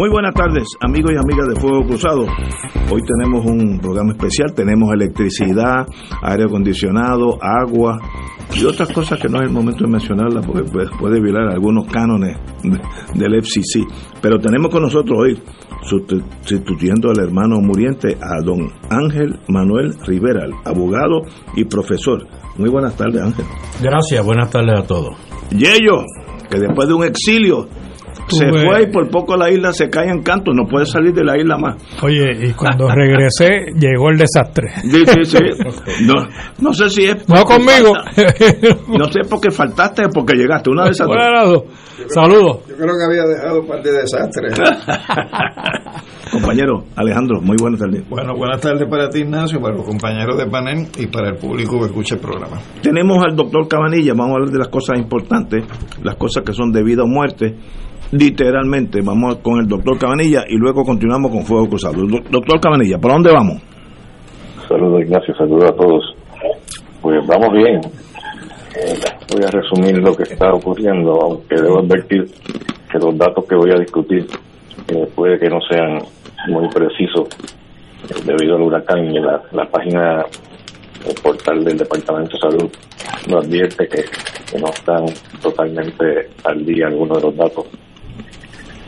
Muy buenas tardes, amigos y amigas de Fuego Cruzado. Hoy tenemos un programa especial, tenemos electricidad, aire acondicionado, agua y otras cosas que no es el momento de mencionarlas porque puede violar algunos cánones del FCC. Pero tenemos con nosotros hoy, sustituyendo al hermano muriente, a don Ángel Manuel Rivera, abogado y profesor. Muy buenas tardes, Ángel. Gracias, buenas tardes a todos. Yello, que después de un exilio se fue y por poco la isla se cae en canto, no puede salir de la isla más. Oye, y cuando regresé llegó el desastre. Sí, sí, sí. No, no sé si es... No conmigo. no sé por qué faltaste o porque llegaste. Una de esas Saludos. Yo creo que había dejado un par de desastres. Compañero Alejandro, muy buenas tardes. Bueno, buenas tardes para ti, Ignacio, para los compañeros de panel y para el público que escucha el programa. Tenemos al doctor Cabanilla, vamos a hablar de las cosas importantes, las cosas que son de vida o muerte literalmente. Vamos con el doctor Cabanilla y luego continuamos con Fuego Cruzado. Doctor Cabanilla, ¿por dónde vamos? Saludos Ignacio, saludos a todos. Pues vamos bien. Eh, voy a resumir lo que está ocurriendo, aunque debo advertir que los datos que voy a discutir eh, puede que no sean muy precisos eh, debido al huracán y la, la página el portal del Departamento de Salud nos advierte que no están totalmente al día algunos de los datos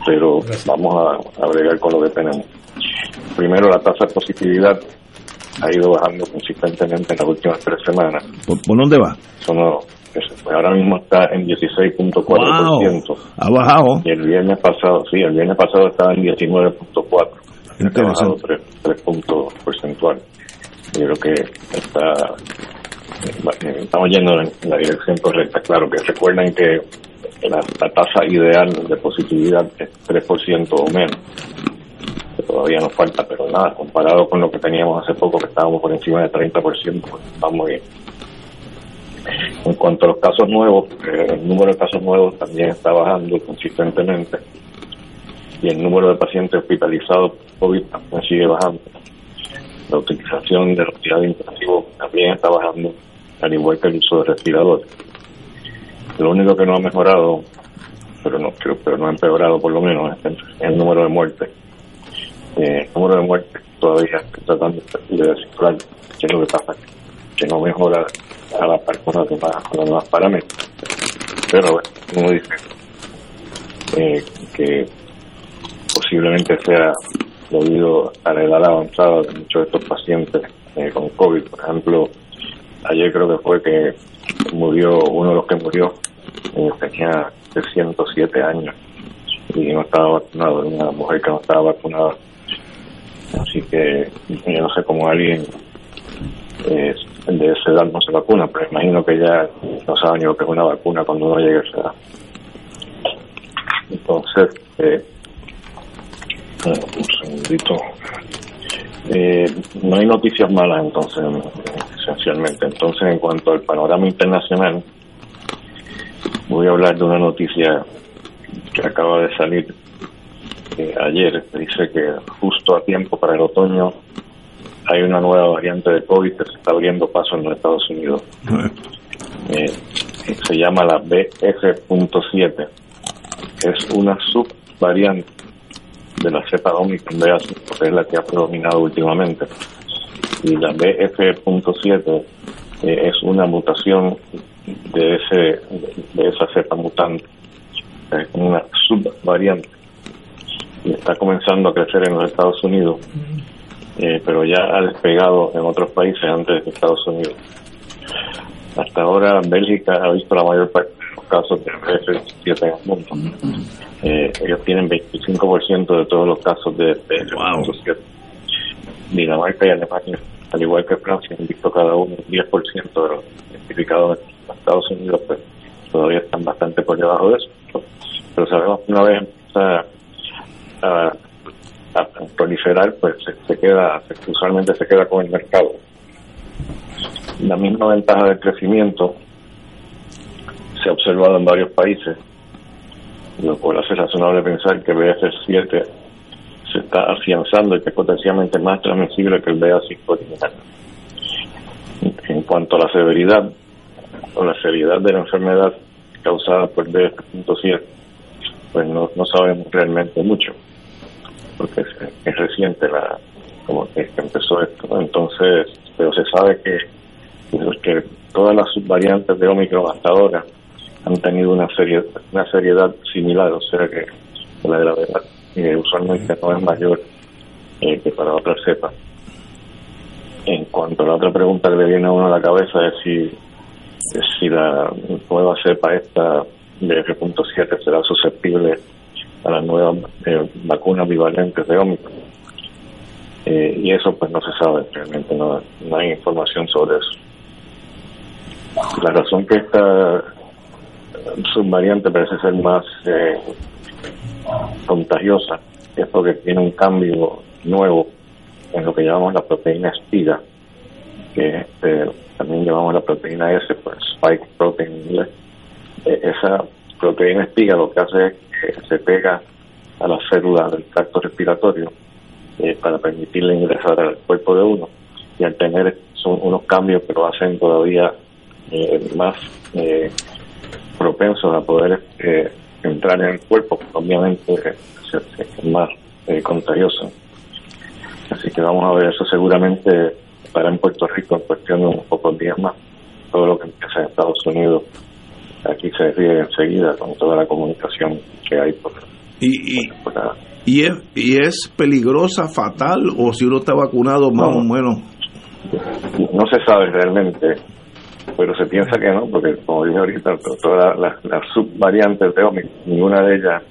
pero vamos a, a con lo que tenemos. Primero, la tasa de positividad ha ido bajando consistentemente en las últimas tres semanas. ¿Por, dónde va? ahora mismo está en 16.4%. ha bajado. Y el viernes pasado, sí, el viernes pasado estaba en 19.4%. Ha bajado 3, 3 puntos porcentuales. Yo creo que está eh, estamos yendo en la dirección correcta. Claro que recuerden que la, tasa ideal de positividad es 3% o menos. Todavía nos falta, pero nada, comparado con lo que teníamos hace poco, que estábamos por encima de 30%, pues estamos bien. En cuanto a los casos nuevos, eh, el número de casos nuevos también está bajando consistentemente y el número de pacientes hospitalizados por COVID también sigue bajando. La utilización de respirador intensivo también está bajando, al igual que el uso de respiradores. Lo único que no ha mejorado, pero no creo, pero no ha empeorado por lo menos, es el número de muertes. Eh, el número de muertes todavía tratando de descifrar qué es lo que pasa, que no mejora a la par con los demás, parámetros. Pero como dice, eh, que posiblemente sea debido a la edad avanzada de muchos de estos pacientes eh, con COVID. Por ejemplo, ayer creo que fue que murió, uno de los que murió tenía 307 años y no estaba vacunado, una mujer que no estaba vacunada. Así que yo no sé cómo alguien eh, de esa edad no se vacuna, pero imagino que ya no sabe ni lo que es una vacuna cuando uno llegue a esa edad. Entonces, eh, un segundito. Eh, no hay noticias malas entonces, esencialmente. Entonces, en cuanto al panorama internacional, voy a hablar de una noticia que acaba de salir eh, ayer. Dice que justo a tiempo para el otoño hay una nueva variante de COVID que se está abriendo paso en los Estados Unidos. Eh, se llama la BF.7. Es una subvariante de la cepa Omicron de que es la que ha predominado últimamente. Y la BF.7 eh, es una mutación de ese de esa cepa mutante. subvariante y está comenzando a crecer en los Estados Unidos, eh, pero ya ha despegado en otros países antes de Estados Unidos. Hasta ahora Bélgica ha visto la mayor parte de los casos de BF17 en el mundo. Eh, ellos tienen 25% de todos los casos de BF17. Dinamarca y Alemania, al igual que Francia, han visto cada uno 10% de los identificados Estados Unidos, pues todavía están bastante por debajo de eso. Pero sabemos que una vez empieza a, a proliferar, pues se, queda, usualmente se queda con el mercado. La misma ventaja de crecimiento se ha observado en varios países, lo cual hace razonable pensar que BF7 se está afianzando y que es potencialmente más transmisible que el BA5 original. En cuanto a la severidad o la seriedad de la enfermedad causada por BF.7, pues no, no sabemos realmente mucho porque es, reciente la como que, empezó esto. Entonces, pero se sabe que, que todas las subvariantes de Omicron hasta ahora han tenido una, serie, una seriedad similar, o sea que la gravedad eh, usualmente no es mayor eh, que para otras cepas. En cuanto a la otra pregunta que le viene a uno a la cabeza es si, si la nueva cepa esta de F.7 será susceptible a las nuevas eh, vacunas bivalentes de Omicron. Eh, y eso pues no se sabe, realmente no, no hay información sobre eso. La razón que esta subvariante parece ser más eh, contagiosa es porque tiene un cambio nuevo en lo que llamamos la proteína espiga, que este, también llamamos la proteína S, pues spike protein en inglés. esa proteína espiga lo que hace es se pega a las células del tracto respiratorio eh, para permitirle ingresar al cuerpo de uno y al tener son unos cambios que lo hacen todavía eh, más eh, propensos a poder entrar en el cuerpo, obviamente es más contagioso. Así que vamos a ver eso seguramente para en Puerto Rico en cuestión de unos pocos días más. Todo lo que empieza en Estados Unidos aquí se decide enseguida con toda la comunicación que hay por, y, y, y, es, y es peligrosa, fatal, o si uno está vacunado más o menos. No se sabe realmente, pero se piensa que no, porque como dije ahorita, todas las, subvariantes de Omicron, ninguna de ellas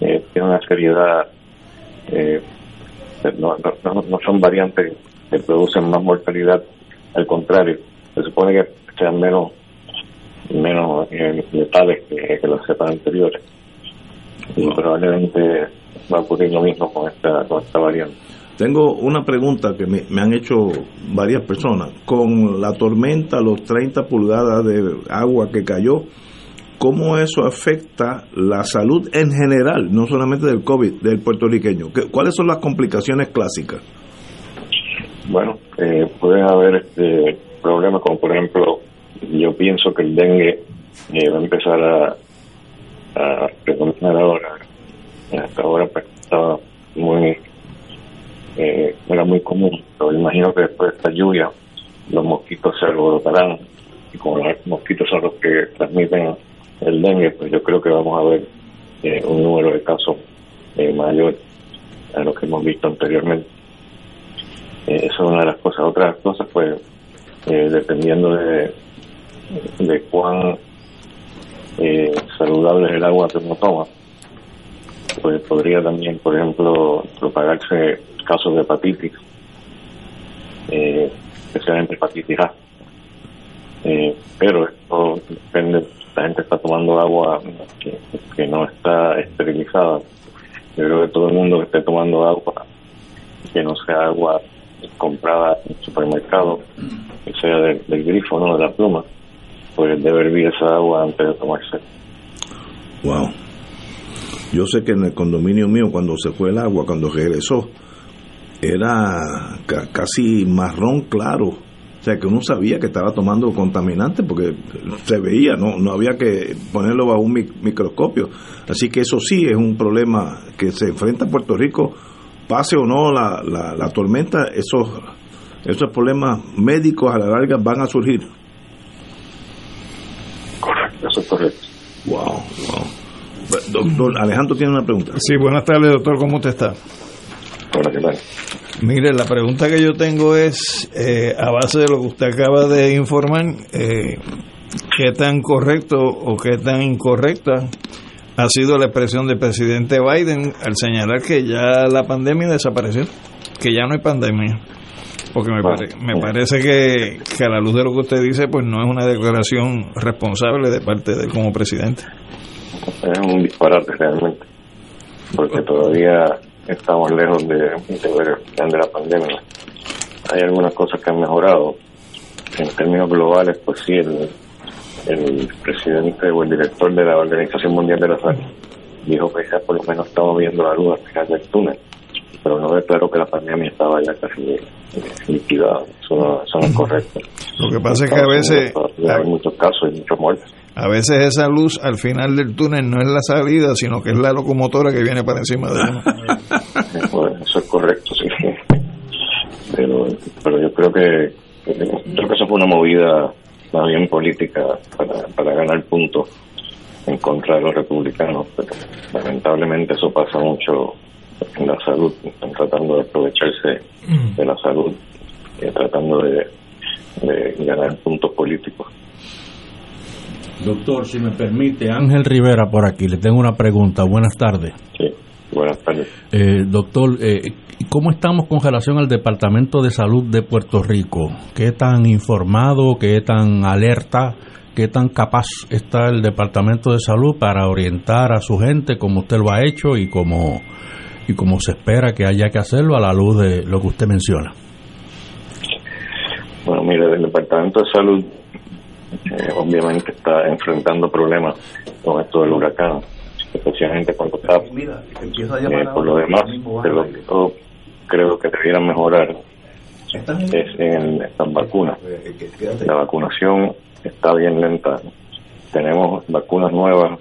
eh, tiene una seriedad, eh, no, no, no son variantes que producen más mortalidad, al contrario, se supone que sean menos menos eh, letales que, las cepas anteriores. Y probablemente va a ocurrir lo mismo con esta, con esta variante. Tengo una pregunta que me, me, han hecho varias personas. Con la tormenta, los 30 pulgadas de agua que cayó, ¿cómo eso afecta la salud en general, no solamente del COVID, del puertorriqueño? ¿Cuáles son las complicaciones clásicas? Bueno, eh, pueden haber este, problemas como, por ejemplo, yo pienso que el dengue eh, va a empezar a, a ahora. Hasta ahora pues, estaba muy, eh, era muy común, pero imagino que después de esta lluvia los mosquitos se alborotarán y como los mosquitos son los que transmiten el dengue, pues yo creo que vamos a ver eh, un número de casos mayor a lo que hemos visto anteriormente. Esa es una de las cosas. Otras cosas, pues, dependiendo de, de cuán eh, saludable es el agua que uno toma, pues podría también, por ejemplo, propagarse casos de hepatitis, eh, especialmente hepatitis A. Eh, pero esto depende, la gente está tomando agua que, que no está esterilizada. Yo creo que todo el mundo que esté tomando agua que no sea agua comprada en el supermercado, que sea del, del grifo, no de la pluma, pues debe hervir esa agua antes de tomarse. Wow. Yo sé que en el condominio mío, cuando se fue el agua, cuando regresó, era casi marrón claro. O sea, que uno sabía que estaba tomando contaminante porque se veía, no, no había que ponerlo bajo un microscopio. Así que eso sí es un problema que se enfrenta a Puerto Rico, pase o no la, la, la tormenta, esos, esos problemas médicos a la larga van a surgir. Correcto, eso es correcto. Wow, wow. Doctor Alejandro tiene una pregunta. Sí, buenas tardes, doctor. ¿Cómo te está? Hola, ¿qué tal? Mire, la pregunta que yo tengo es, eh, a base de lo que usted acaba de informar, eh, ¿qué tan correcto o qué tan incorrecta ha sido la expresión del presidente Biden al señalar que ya la pandemia desapareció, que ya no hay pandemia? Porque me, pare- me parece que, que a la luz de lo que usted dice, pues no es una declaración responsable de parte de él como presidente. Es un disparate realmente, porque todavía estamos lejos de, de ver el plan de la pandemia. Hay algunas cosas que han mejorado. En términos globales, pues sí, el, el presidente o el director de la Organización Mundial de la Salud dijo que ya por lo menos estamos viendo la luz al final del túnel, pero no declaró que la pandemia estaba ya casi liquidada. Eso no, eso no es correcto. Lo que pasa es que a veces, hay muchos casos y muchos muertos. a veces esa luz al final del túnel no es la salida, sino que es la locomotora que viene para encima de uno. Pues, eso es correcto, sí. Pero, pero yo creo que creo que eso fue una movida más bien política para, para ganar puntos en contra de los republicanos. Pero lamentablemente eso pasa mucho en la salud. Están tratando de aprovecharse de la salud y tratando de, de ganar puntos políticos. Doctor, si me permite, Ángel Rivera por aquí, le tengo una pregunta. Buenas tardes. Sí. Buenas tardes. Eh, doctor, eh, ¿cómo estamos con relación al Departamento de Salud de Puerto Rico? ¿Qué tan informado, qué tan alerta, qué tan capaz está el Departamento de Salud para orientar a su gente como usted lo ha hecho y como, y como se espera que haya que hacerlo a la luz de lo que usted menciona? Bueno, mire, el Departamento de Salud eh, obviamente está enfrentando problemas con esto del huracán, especialmente cuando está... Eh, por lo demás, yo creo que debieran mejorar es en estas vacunas. La vacunación está bien lenta. Tenemos vacunas nuevas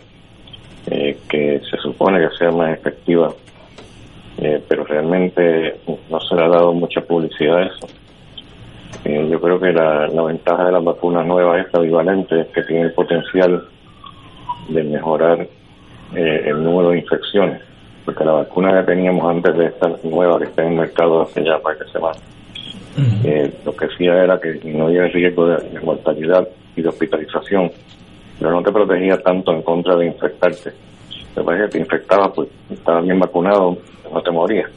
eh, que se supone que sean más efectivas, eh, pero realmente no se le ha dado mucha publicidad a eso. Eh, yo creo que la, la ventaja de las vacunas nuevas es la bivalente, que tiene el potencial de mejorar eh, el número de infecciones, porque la vacuna que teníamos antes de esta nueva que está en el mercado hace ya varias semanas, eh, lo que hacía era que disminuía el riesgo de, de mortalidad y de hospitalización, pero no te protegía tanto en contra de infectarte. Lo que te infectaba, pues estabas bien vacunado, no te morías.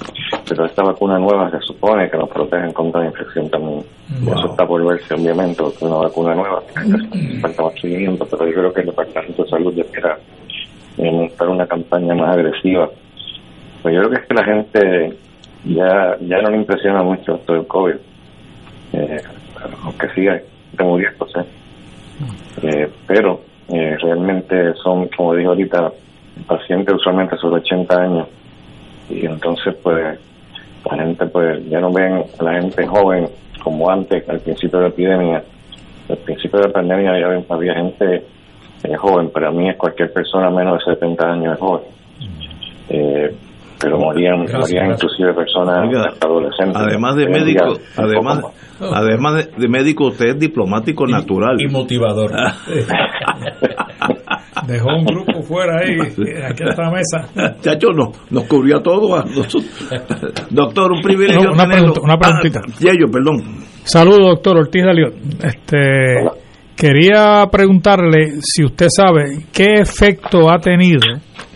Pero esta vacuna nueva se supone que nos protege en contra de infección también. Y Eso está por verse, obviamente, porque una vacuna nueva falta más seguimiento, pero yo creo que el Departamento de Salud debiera eh, montar una campaña más agresiva. Pues yo creo que es que la gente ya ya no le impresiona mucho esto del COVID, eh, aunque siga muriéndose. Eh, pero eh, realmente son, como dijo ahorita, pacientes usualmente sobre 80 años y entonces pues la gente pues ya no ven a la gente joven como antes al principio de la epidemia al principio de la pandemia ya había gente eh, joven pero a mí es cualquier persona menos de 70 años es joven Eh, pero morían Gracias, morían gracias. inclusive personas Oiga, adolescentes Además de día, médico, además, más. además de, de médico, usted es diplomático natural. Y motivador. Dejó un grupo fuera ahí, aquí en esta mesa. Chacho, no, nos cubrió a todos. a. Doctor, un privilegio. No, una pregunta- una preguntita. Ah, Yello, perdón. Saludos, doctor Ortiz Daliot. Este, Hola. Quería preguntarle si usted sabe qué efecto ha tenido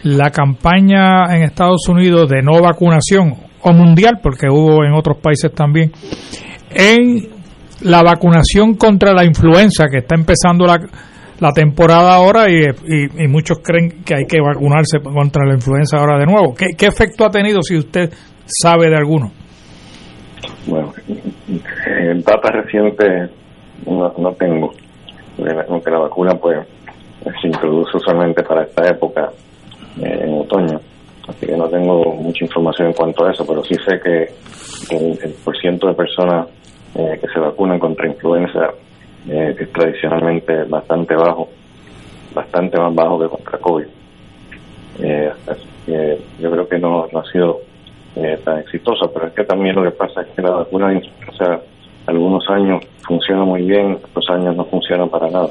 la campaña en Estados Unidos de no vacunación o mundial, porque hubo en otros países también, en la vacunación contra la influenza que está empezando la, la temporada ahora y, y- muchos creen que hay que vacunarse contra la influenza ahora de nuevo. ¿Qué, qué efecto ha tenido si usted sabe de alguno? Bueno, en datos recientes no, no tengo, aunque la vacuna pues se introduce usualmente para esta época eh, en otoño, así que no tengo mucha información en cuanto a eso, pero sí sé que, el, el porciento de personas eh, que se vacunan contra influenza eh, es tradicionalmente bastante bajo, bastante más bajo que contra COVID. Eh, que yo creo que no, ha sido eh, tan exitosa, pero es que también lo que pasa es que la vacuna de influenza algunos años funciona muy bien, otros años no funciona para nada,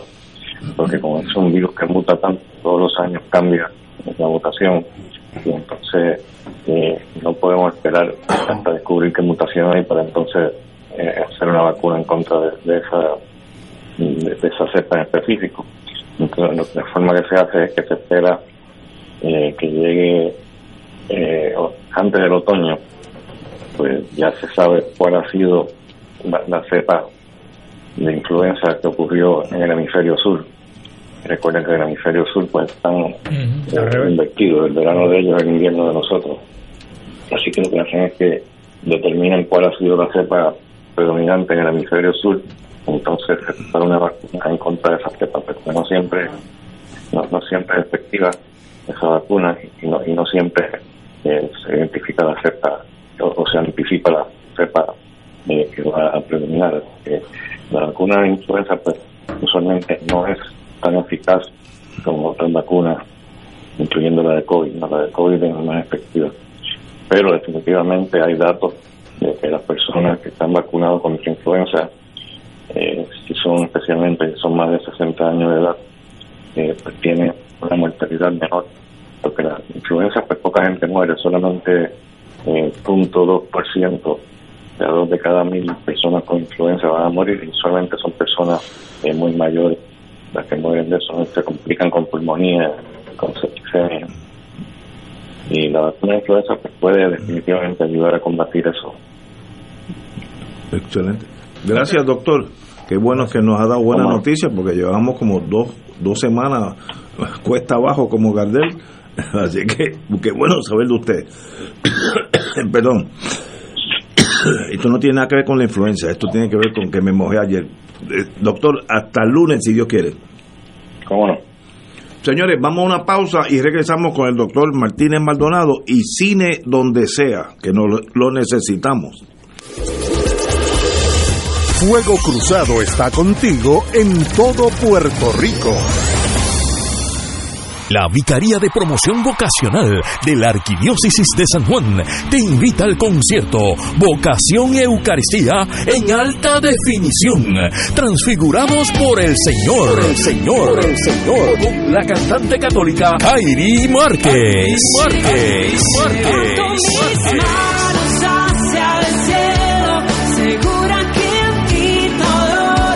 porque como es un virus que muta tanto, todos los años cambia la mutación. Y entonces eh, no podemos esperar hasta descubrir qué mutación hay para entonces eh, hacer una vacuna en contra de, esa de, esa cepa en específico. Entonces, la forma que se hace es que se espera eh, que llegue antes del otoño, pues ya se sabe cuál ha sido la cepa de influenza que ocurrió en el hemisferio sur. Recuerden que en el hemisferio sur pues están uh invertidos, el verano de ellos es el invierno de nosotros. Así que lo que hacen es que determinan cuál ha sido la cepa predominante en el hemisferio sur, entonces para una vacuna en contra de esa cepa, pero no siempre, no, siempre es efectiva esa vacuna y no, y no siempre eh, se identifica la cepa o, se anticipa la cepa eh, que va a predominar. la vacuna de influenza pues usualmente no es tan eficaz como otras vacunas, incluyendo la de COVID. la de COVID es más efectiva. Pero definitivamente hay datos de que las personas que están vacunadas contra influenza, eh, si son especialmente, son más de 60 años de edad, eh, pues tienen una mortalidad menor. Porque la influenza, pues poca gente muere, solamente eh, 0.2%, de dos de cada mil personas con influenza van a morir y solamente son personas eh, muy mayores las que mueren de eso se complican con pulmonía, con septicemia. Y la vacuna de influenza pues, puede definitivamente ayudar a combatir eso. Excelente. Gracias, doctor. Qué bueno que nos ha dado buena noticia porque llevamos como dos, dos semanas cuesta abajo como Gardel. Así que qué bueno saber de usted. Perdón. Esto no tiene nada que ver con la influenza, esto tiene que ver con que me mojé ayer. Eh, doctor, hasta el lunes si Dios quiere. ¿Cómo no? Señores, vamos a una pausa y regresamos con el doctor Martínez Maldonado y cine donde sea, que no lo necesitamos. Fuego Cruzado está contigo en todo Puerto Rico. La Vicaría de Promoción Vocacional de la Arquidiócesis de San Juan te invita al concierto Vocación Eucaristía en alta definición. Transfigurados por el Señor. el Señor. el Señor. La cantante católica Márquez. Márquez. Márquez.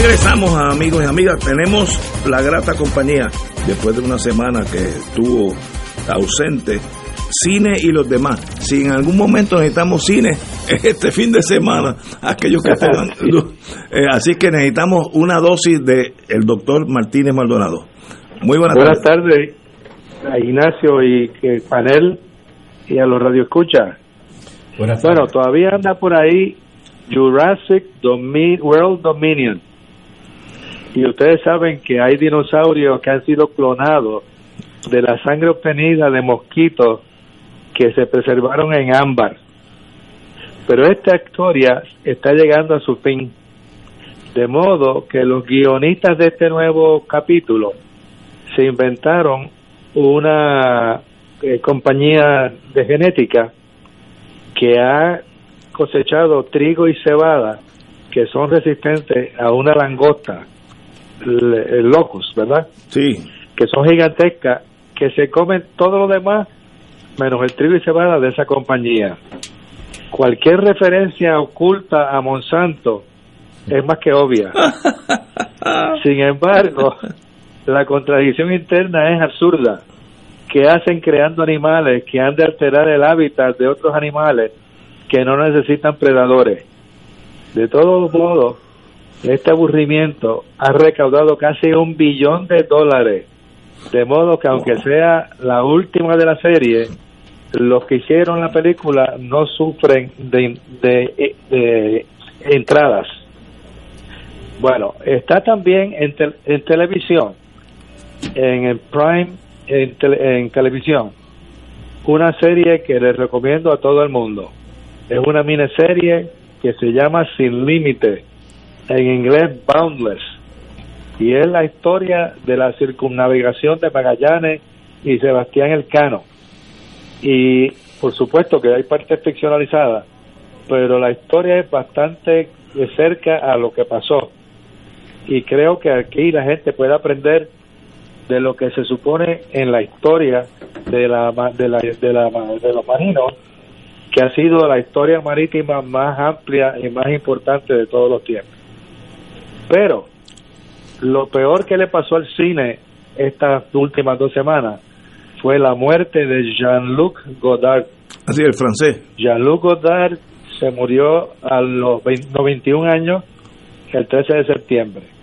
Regresamos, amigos y amigas. Tenemos la grata compañía, después de una semana que estuvo ausente, cine y los demás. Si en algún momento necesitamos cine, este fin de semana, aquellos que tengan. Eh, así que necesitamos una dosis de el doctor Martínez Maldonado. Muy buenas, buenas tardes. a Ignacio y el panel y a los radioescuchas. Bueno, todavía anda por ahí Jurassic World Dominion. Y ustedes saben que hay dinosaurios que han sido clonados de la sangre obtenida de mosquitos que se preservaron en ámbar. Pero esta historia está llegando a su fin. De modo que los guionistas de este nuevo capítulo se inventaron una eh, compañía de genética que ha cosechado trigo y cebada que son resistentes a una langosta, el, locus, ¿verdad? Sí. Que son gigantescas, que se comen todo lo demás menos el trigo y cebada de esa compañía. Cualquier referencia oculta a Monsanto es más que obvia. Sin embargo, la contradicción interna es absurda. ¿Qué hacen creando animales que han de alterar el hábitat de otros animales que no necesitan predadores? De todos modos, este aburrimiento ha recaudado casi un billón de dólares, de modo que aunque sea la última de la serie, los que hicieron la película no sufren de, de, entradas. Bueno, está también en, en televisión, en el Prime en, en televisión una serie que les recomiendo a todo el mundo. Es una miniserie que se llama Sin Límite, en inglés Boundless, y es la historia de la circunnavegación de Magallanes y Sebastián Elcano. Y por supuesto que hay partes ficcionalizadas, pero la historia es bastante cerca a lo que pasó. Y creo que aquí la gente puede aprender de lo que se supone en la historia de la de la de, la, de los marinos que ha sido la historia marítima más amplia y más importante de todos los tiempos. Pero lo peor que le pasó al cine estas últimas dos semanas fue la muerte de Jean-Luc Godard. Así, el francés. Jean-Luc Godard se murió a los 91 años el 13 de septiembre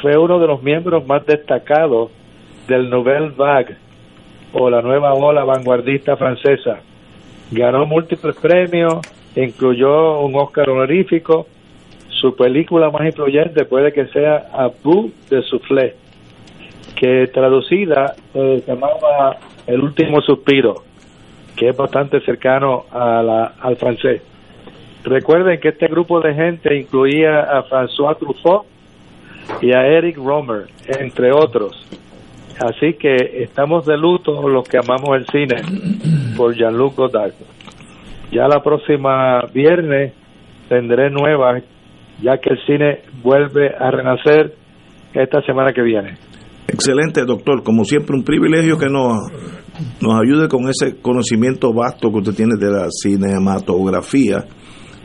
fue uno de los miembros más destacados del Nouvelle Vague o la nueva ola vanguardista francesa. Ganó múltiples premios, incluyó un Oscar honorífico. Su película más influyente puede que sea A Bout de Soufflé, que traducida eh, se llamaba El último suspiro, que es bastante cercano al francés. Recuerden que este grupo de gente incluía a François Truffaut, y a Eric Romer, entre otros. Así que estamos de luto los que amamos el cine por Jean-Luc Godard. Ya la próxima viernes tendré nuevas, ya que el cine vuelve a renacer esta semana que viene. Excelente, doctor. Como siempre, un privilegio que nos, nos ayude con ese conocimiento vasto que usted tiene de la cinematografía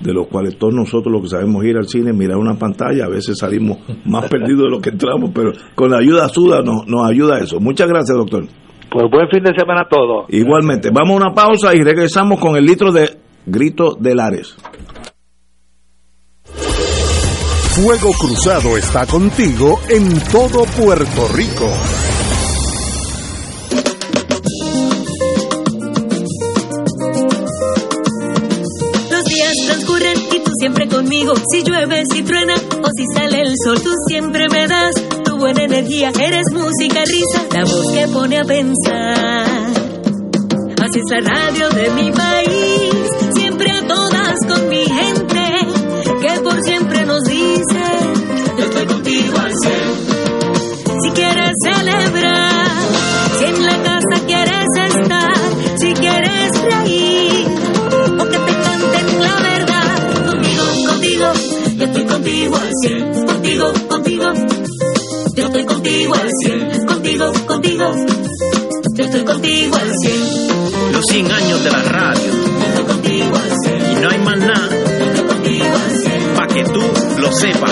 de los cuales todos nosotros lo que sabemos ir al cine, mirar una pantalla, a veces salimos más perdidos de lo que entramos, pero con la ayuda suda nos, nos ayuda eso. Muchas gracias, doctor. Pues buen fin de semana a todos. Igualmente. Vamos a una pausa y regresamos con el litro de Grito de Lares. Fuego Cruzado está contigo en todo Puerto Rico. siempre conmigo. Si llueve, si truena o si sale el sol, tú siempre me das tu buena energía. Eres música, risa, la voz que pone a pensar. Así es la radio de mi país, siempre a todas con mi gente, contigo. Si quieres celebrar, si en la casa quieres estar, si quieres reír, o que te canten la yo estoy contigo al cien, contigo, contigo. Yo estoy contigo al cien, contigo, contigo. Yo estoy contigo al cien. Los 100 años de la radio. Yo estoy contigo al cien. Y no hay más nada. Yo estoy contigo al cien. Pa' que tú lo sepas.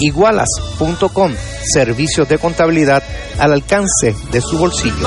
Igualas.com, servicios de contabilidad al alcance de su bolsillo.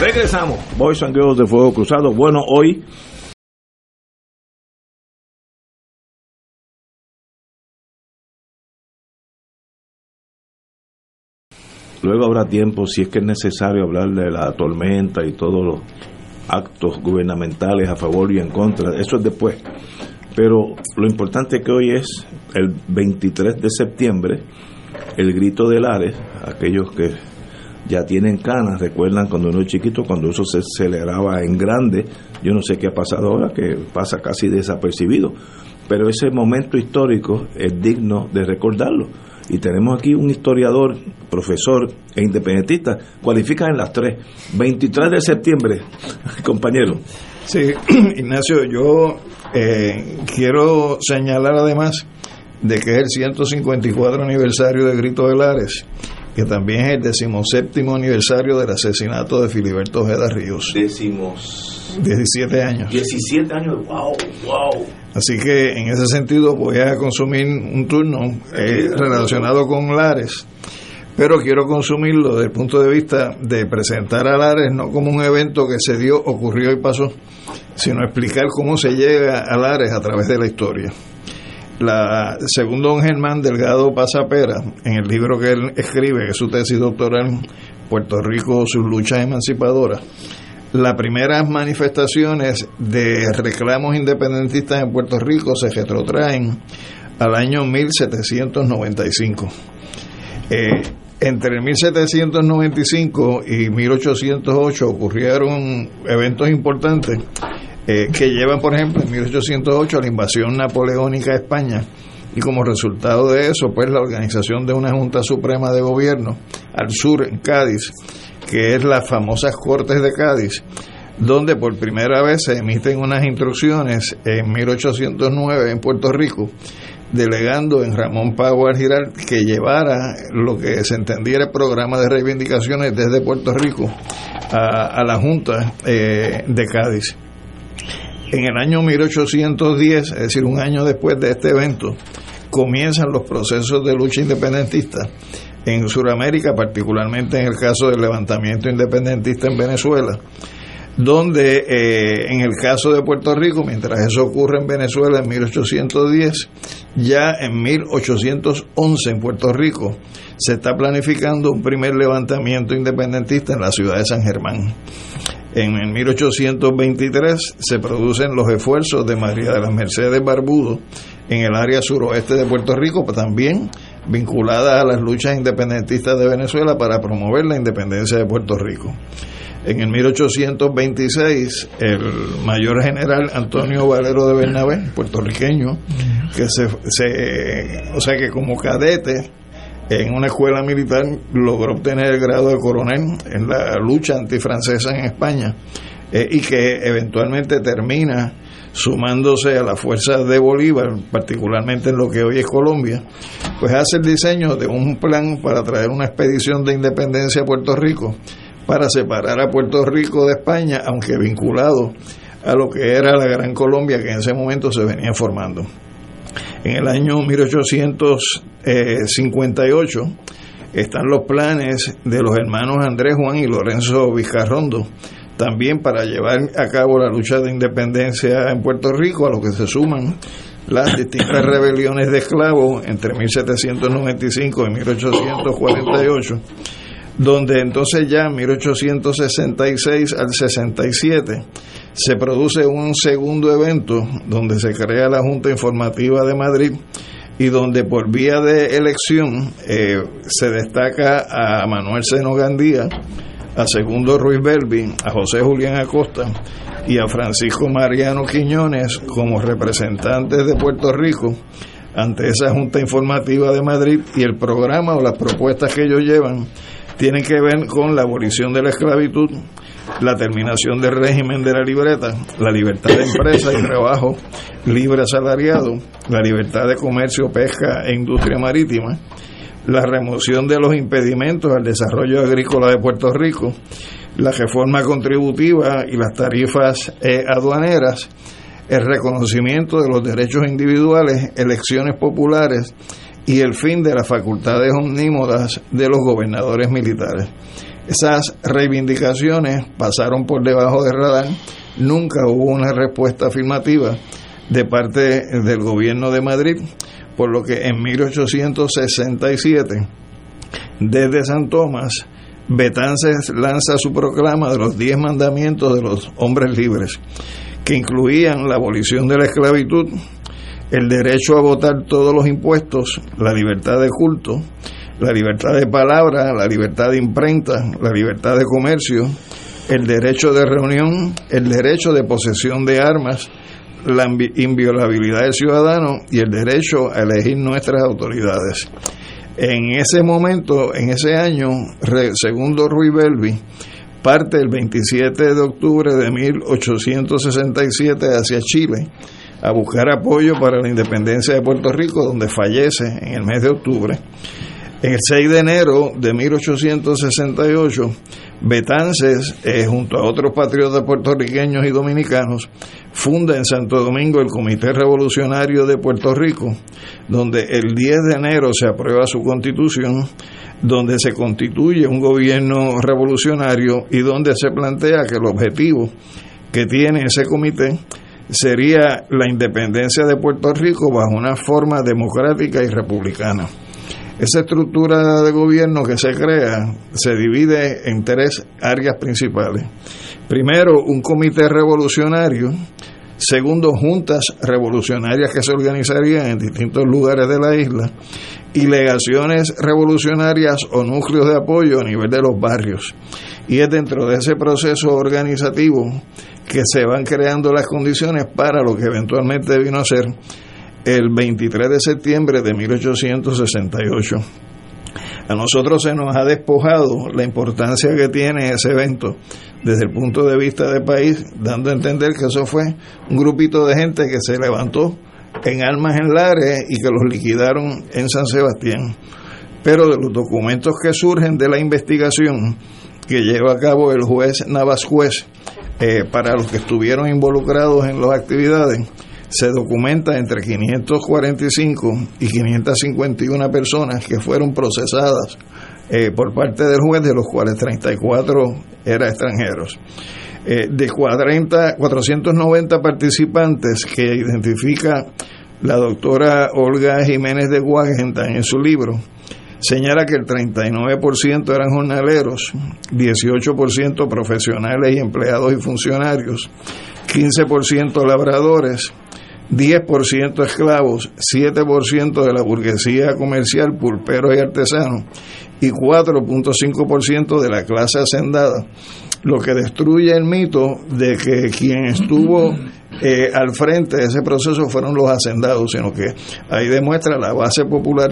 Regresamos. Boys and de Fuego Cruzado. Bueno, hoy Luego habrá tiempo, si es que es necesario, hablar de la tormenta y todos los actos gubernamentales a favor y en contra. Eso es después. Pero lo importante que hoy es el 23 de septiembre, el grito de Lares, aquellos que ya tienen canas, recuerdan cuando uno es chiquito, cuando eso se aceleraba en grande, yo no sé qué ha pasado ahora, que pasa casi desapercibido, pero ese momento histórico es digno de recordarlo. Y tenemos aquí un historiador, profesor e independentista, cualifica en las tres. 23 de septiembre, compañero. Sí, Ignacio, yo eh, quiero señalar además de que es el 154 aniversario de Grito de Lares que también es el decimoséptimo aniversario del asesinato de Filiberto Ojeda Ríos. Decimos. 17 años. 17 años, wow, wow. Así que en ese sentido voy a consumir un turno eh, relacionado con Lares, pero quiero consumirlo desde el punto de vista de presentar a Lares no como un evento que se dio, ocurrió y pasó, sino explicar cómo se llega a Lares a través de la historia la, según don Germán Delgado Pasapera, en el libro que él escribe, que es su tesis doctoral, Puerto Rico, sus luchas emancipadoras, las primeras manifestaciones de reclamos independentistas en Puerto Rico se retrotraen al año 1795. Eh, entre 1795 y 1808 ocurrieron eventos importantes eh, que llevan, por ejemplo, en 1808 a la invasión napoleónica a España y como resultado de eso, pues la organización de una Junta Suprema de Gobierno al sur, en Cádiz, que es las famosas Cortes de Cádiz, donde por primera vez se emiten unas instrucciones en 1809 en Puerto Rico, delegando en Ramón Pau Giral que llevara lo que se entendiera el programa de reivindicaciones desde Puerto Rico a, la Junta eh, de Cádiz. En el año 1810, es decir, un año después de este evento, comienzan los procesos de lucha independentista en Sudamérica, particularmente en el caso del levantamiento independentista en Venezuela, donde eh, en el caso de Puerto Rico, mientras eso ocurre en Venezuela en 1810, ya en 1811 en Puerto Rico se está planificando un primer levantamiento independentista en la ciudad de San Germán. En 1823 se producen los esfuerzos de María de las Mercedes Barbudo en el área suroeste de Puerto Rico, también vinculadas a las luchas independentistas de Venezuela para promover la independencia de Puerto Rico. En el 1826, el mayor general Antonio Valero de Bernabé, puertorriqueño, que se, se o sea que como cadete en una escuela militar logró obtener el grado de coronel en la lucha antifrancesa en España eh, y que eventualmente termina sumándose a las fuerzas de Bolívar, particularmente en lo que hoy es Colombia, pues hace el diseño de un plan para traer una expedición de independencia a Puerto Rico, para separar a Puerto Rico de España, aunque vinculado a lo que era la Gran Colombia que en ese momento se venía formando. En el año 1858 están los planes de los hermanos Andrés Juan y Lorenzo Vizcarrondo, también para llevar a cabo la lucha de independencia en Puerto Rico, a lo que se suman las distintas rebeliones de esclavos entre 1795 y 1848, donde entonces ya en 1866 al 67 se produce un segundo evento donde se crea la Junta Informativa de Madrid y donde por vía de elección eh, se destaca a Manuel Seno Gandía, a Segundo Ruiz Belvi, a José Julián Acosta y a Francisco Mariano Quiñones como representantes de Puerto Rico ante esa Junta Informativa de Madrid y el programa o las propuestas que ellos llevan tienen que ver con la abolición de la esclavitud, la terminación del régimen de la libreta, la libertad de empresa y trabajo libre asalariado, la libertad de comercio, pesca e industria marítima, la remoción de los impedimentos al desarrollo agrícola de Puerto Rico, la reforma contributiva y las tarifas eh, aduaneras, el reconocimiento de los derechos individuales, elecciones populares y el fin de las facultades omnímodas de los gobernadores militares. Esas reivindicaciones pasaron por debajo del radar, nunca hubo una respuesta afirmativa de parte del gobierno de Madrid, por lo que en 1867, desde San Tomás, Betances lanza su proclama de los diez mandamientos de los hombres libres, que incluían la abolición de la esclavitud, el derecho a votar todos los impuestos, la libertad de culto, la libertad de palabra, la libertad de imprenta, la libertad de comercio, el derecho de reunión, el derecho de posesión de armas, la inviolabilidad del ciudadano y el derecho a elegir nuestras autoridades. En ese momento, en ese año, segundo Ruy Belvi, parte el 27 de octubre de 1867 hacia Chile a buscar apoyo para la independencia de Puerto Rico, donde fallece en el mes de octubre. El 6 de enero de 1868, Betances, eh, junto a otros patriotas puertorriqueños y dominicanos, funda en Santo Domingo el Comité Revolucionario de Puerto Rico, donde el 10 de enero se aprueba su constitución, donde se constituye un gobierno revolucionario y donde se plantea que el objetivo que tiene ese comité sería la independencia de Puerto Rico bajo una forma democrática y republicana. Esa estructura de gobierno que se crea se divide en tres áreas principales. Primero, un comité revolucionario. Segundo, juntas revolucionarias que se organizarían en distintos lugares de la isla. Y legaciones revolucionarias o núcleos de apoyo a nivel de los barrios. Y es dentro de ese proceso organizativo que se van creando las condiciones para lo que eventualmente vino a ser el 23 de septiembre de 1868. A nosotros se nos ha despojado la importancia que tiene ese evento desde el punto de vista del país, dando a entender que eso fue un grupito de gente que se levantó en armas en Lares y que los liquidaron en San Sebastián. Pero de los documentos que surgen de la investigación que lleva a cabo el juez Navas Juez eh, para los que estuvieron involucrados en las actividades, se documenta entre 545 y 551 personas que fueron procesadas eh, por parte del juez, de los cuales 34 eran extranjeros. Eh, de 40, 490 participantes que identifica la doctora Olga Jiménez de Wagenthal en su libro, señala que el 39% eran jornaleros, 18% profesionales y empleados y funcionarios, 15% labradores, 10% esclavos, 7% de la burguesía comercial, pulperos y artesanos, y 4.5% de la clase hacendada, lo que destruye el mito de que quien estuvo eh, al frente de ese proceso fueron los hacendados, sino que ahí demuestra la base popular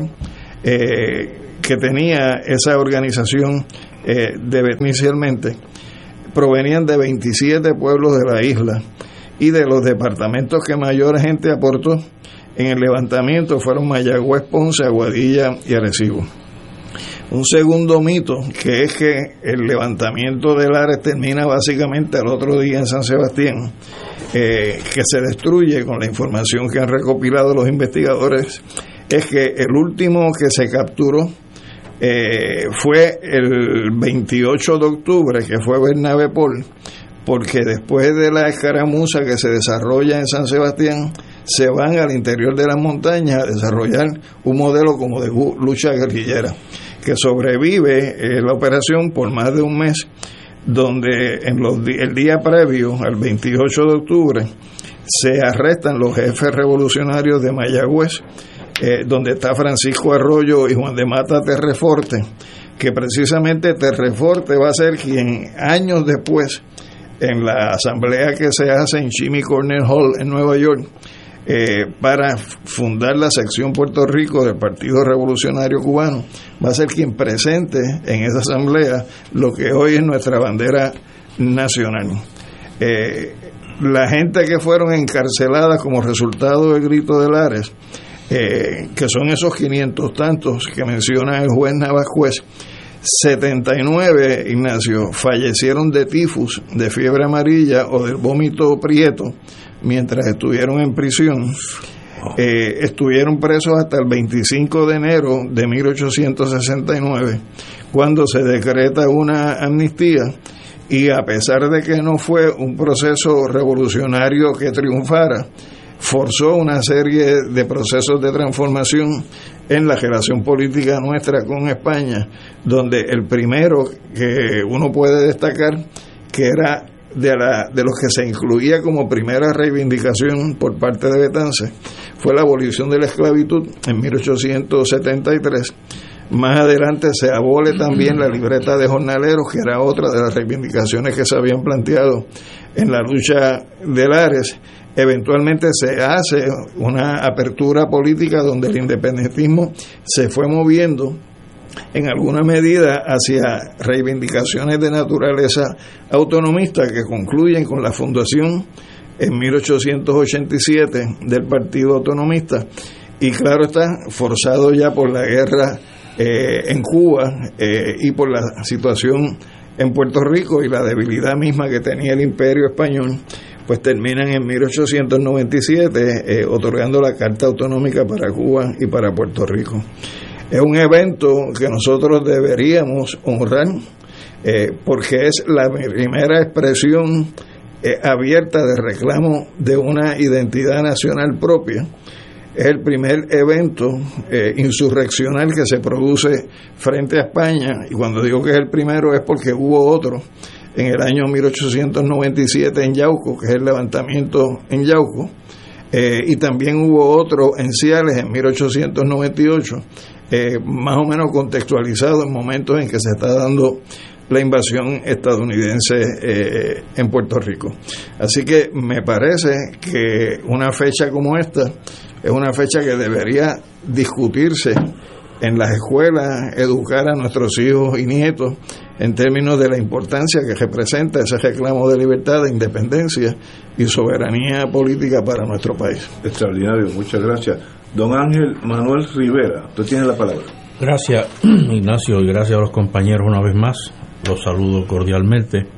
eh, que tenía esa organización eh, de, inicialmente, provenían de 27 pueblos de la isla y de los departamentos que mayor gente aportó en el levantamiento fueron Mayagüez, Ponce, Aguadilla y Arecibo. Un segundo mito, que es que el levantamiento de Lares termina básicamente al otro día en San Sebastián, eh, que se destruye con la información que han recopilado los investigadores, es que el último que se capturó eh, fue el 28 de octubre, que fue Bernabe Paul, porque después de la escaramuza que se desarrolla en San Sebastián, se van al interior de las montañas a desarrollar un modelo como de lucha guerrillera, que sobrevive eh, la operación por más de un mes, donde en los, el día previo, al 28 de octubre, se arrestan los jefes revolucionarios de Mayagüez, eh, donde está Francisco Arroyo y Juan de Mata Terreforte, que precisamente Terreforte va a ser quien años después en la asamblea que se hace en Jimmy Cornell Hall en Nueva York eh, para fundar la sección Puerto Rico del Partido Revolucionario Cubano, va a ser quien presente en esa asamblea lo que hoy es nuestra bandera nacional. Eh, la gente que fueron encarceladas como resultado del grito de Lares, eh, que son esos 500 tantos que menciona el juez Navajuez, 79, Ignacio, fallecieron de tifus, de fiebre amarilla o del vómito prieto mientras estuvieron en prisión. Eh, estuvieron presos hasta el 25 de enero de 1869, cuando se decreta una amnistía y a pesar de que no fue un proceso revolucionario que triunfara, forzó una serie de procesos de transformación en la relación política nuestra con España, donde el primero que uno puede destacar, que era de, la, de los que se incluía como primera reivindicación por parte de Betance, fue la abolición de la esclavitud en 1873. Más adelante se abole también la libreta de jornaleros, que era otra de las reivindicaciones que se habían planteado en la lucha de Lares eventualmente se hace una apertura política donde el independentismo se fue moviendo en alguna medida hacia reivindicaciones de naturaleza autonomista que concluyen con la fundación en 1887 del Partido Autonomista. Y claro está forzado ya por la guerra eh, en Cuba eh, y por la situación en Puerto Rico y la debilidad misma que tenía el imperio español pues terminan en 1897 eh, otorgando la Carta Autonómica para Cuba y para Puerto Rico. Es un evento que nosotros deberíamos honrar eh, porque es la primera expresión eh, abierta de reclamo de una identidad nacional propia. Es el primer evento insurreccional que se produce frente a España y cuando digo que es el primero es porque hubo otro en el año 1897 en Yauco, que es el levantamiento en Yauco, eh, y también hubo otro en Ciales en 1898, eh, más o menos contextualizado en momentos en que se está dando la invasión estadounidense eh, en Puerto Rico. Así que me parece que una fecha como esta es una fecha que debería discutirse en las escuelas, educar a nuestros hijos y nietos en términos de la importancia que representa ese reclamo de libertad, de independencia y soberanía política para nuestro país. Extraordinario, muchas gracias. Don Ángel Manuel Rivera, usted tiene la palabra. Gracias, Ignacio, y gracias a los compañeros una vez más. Los saludo cordialmente.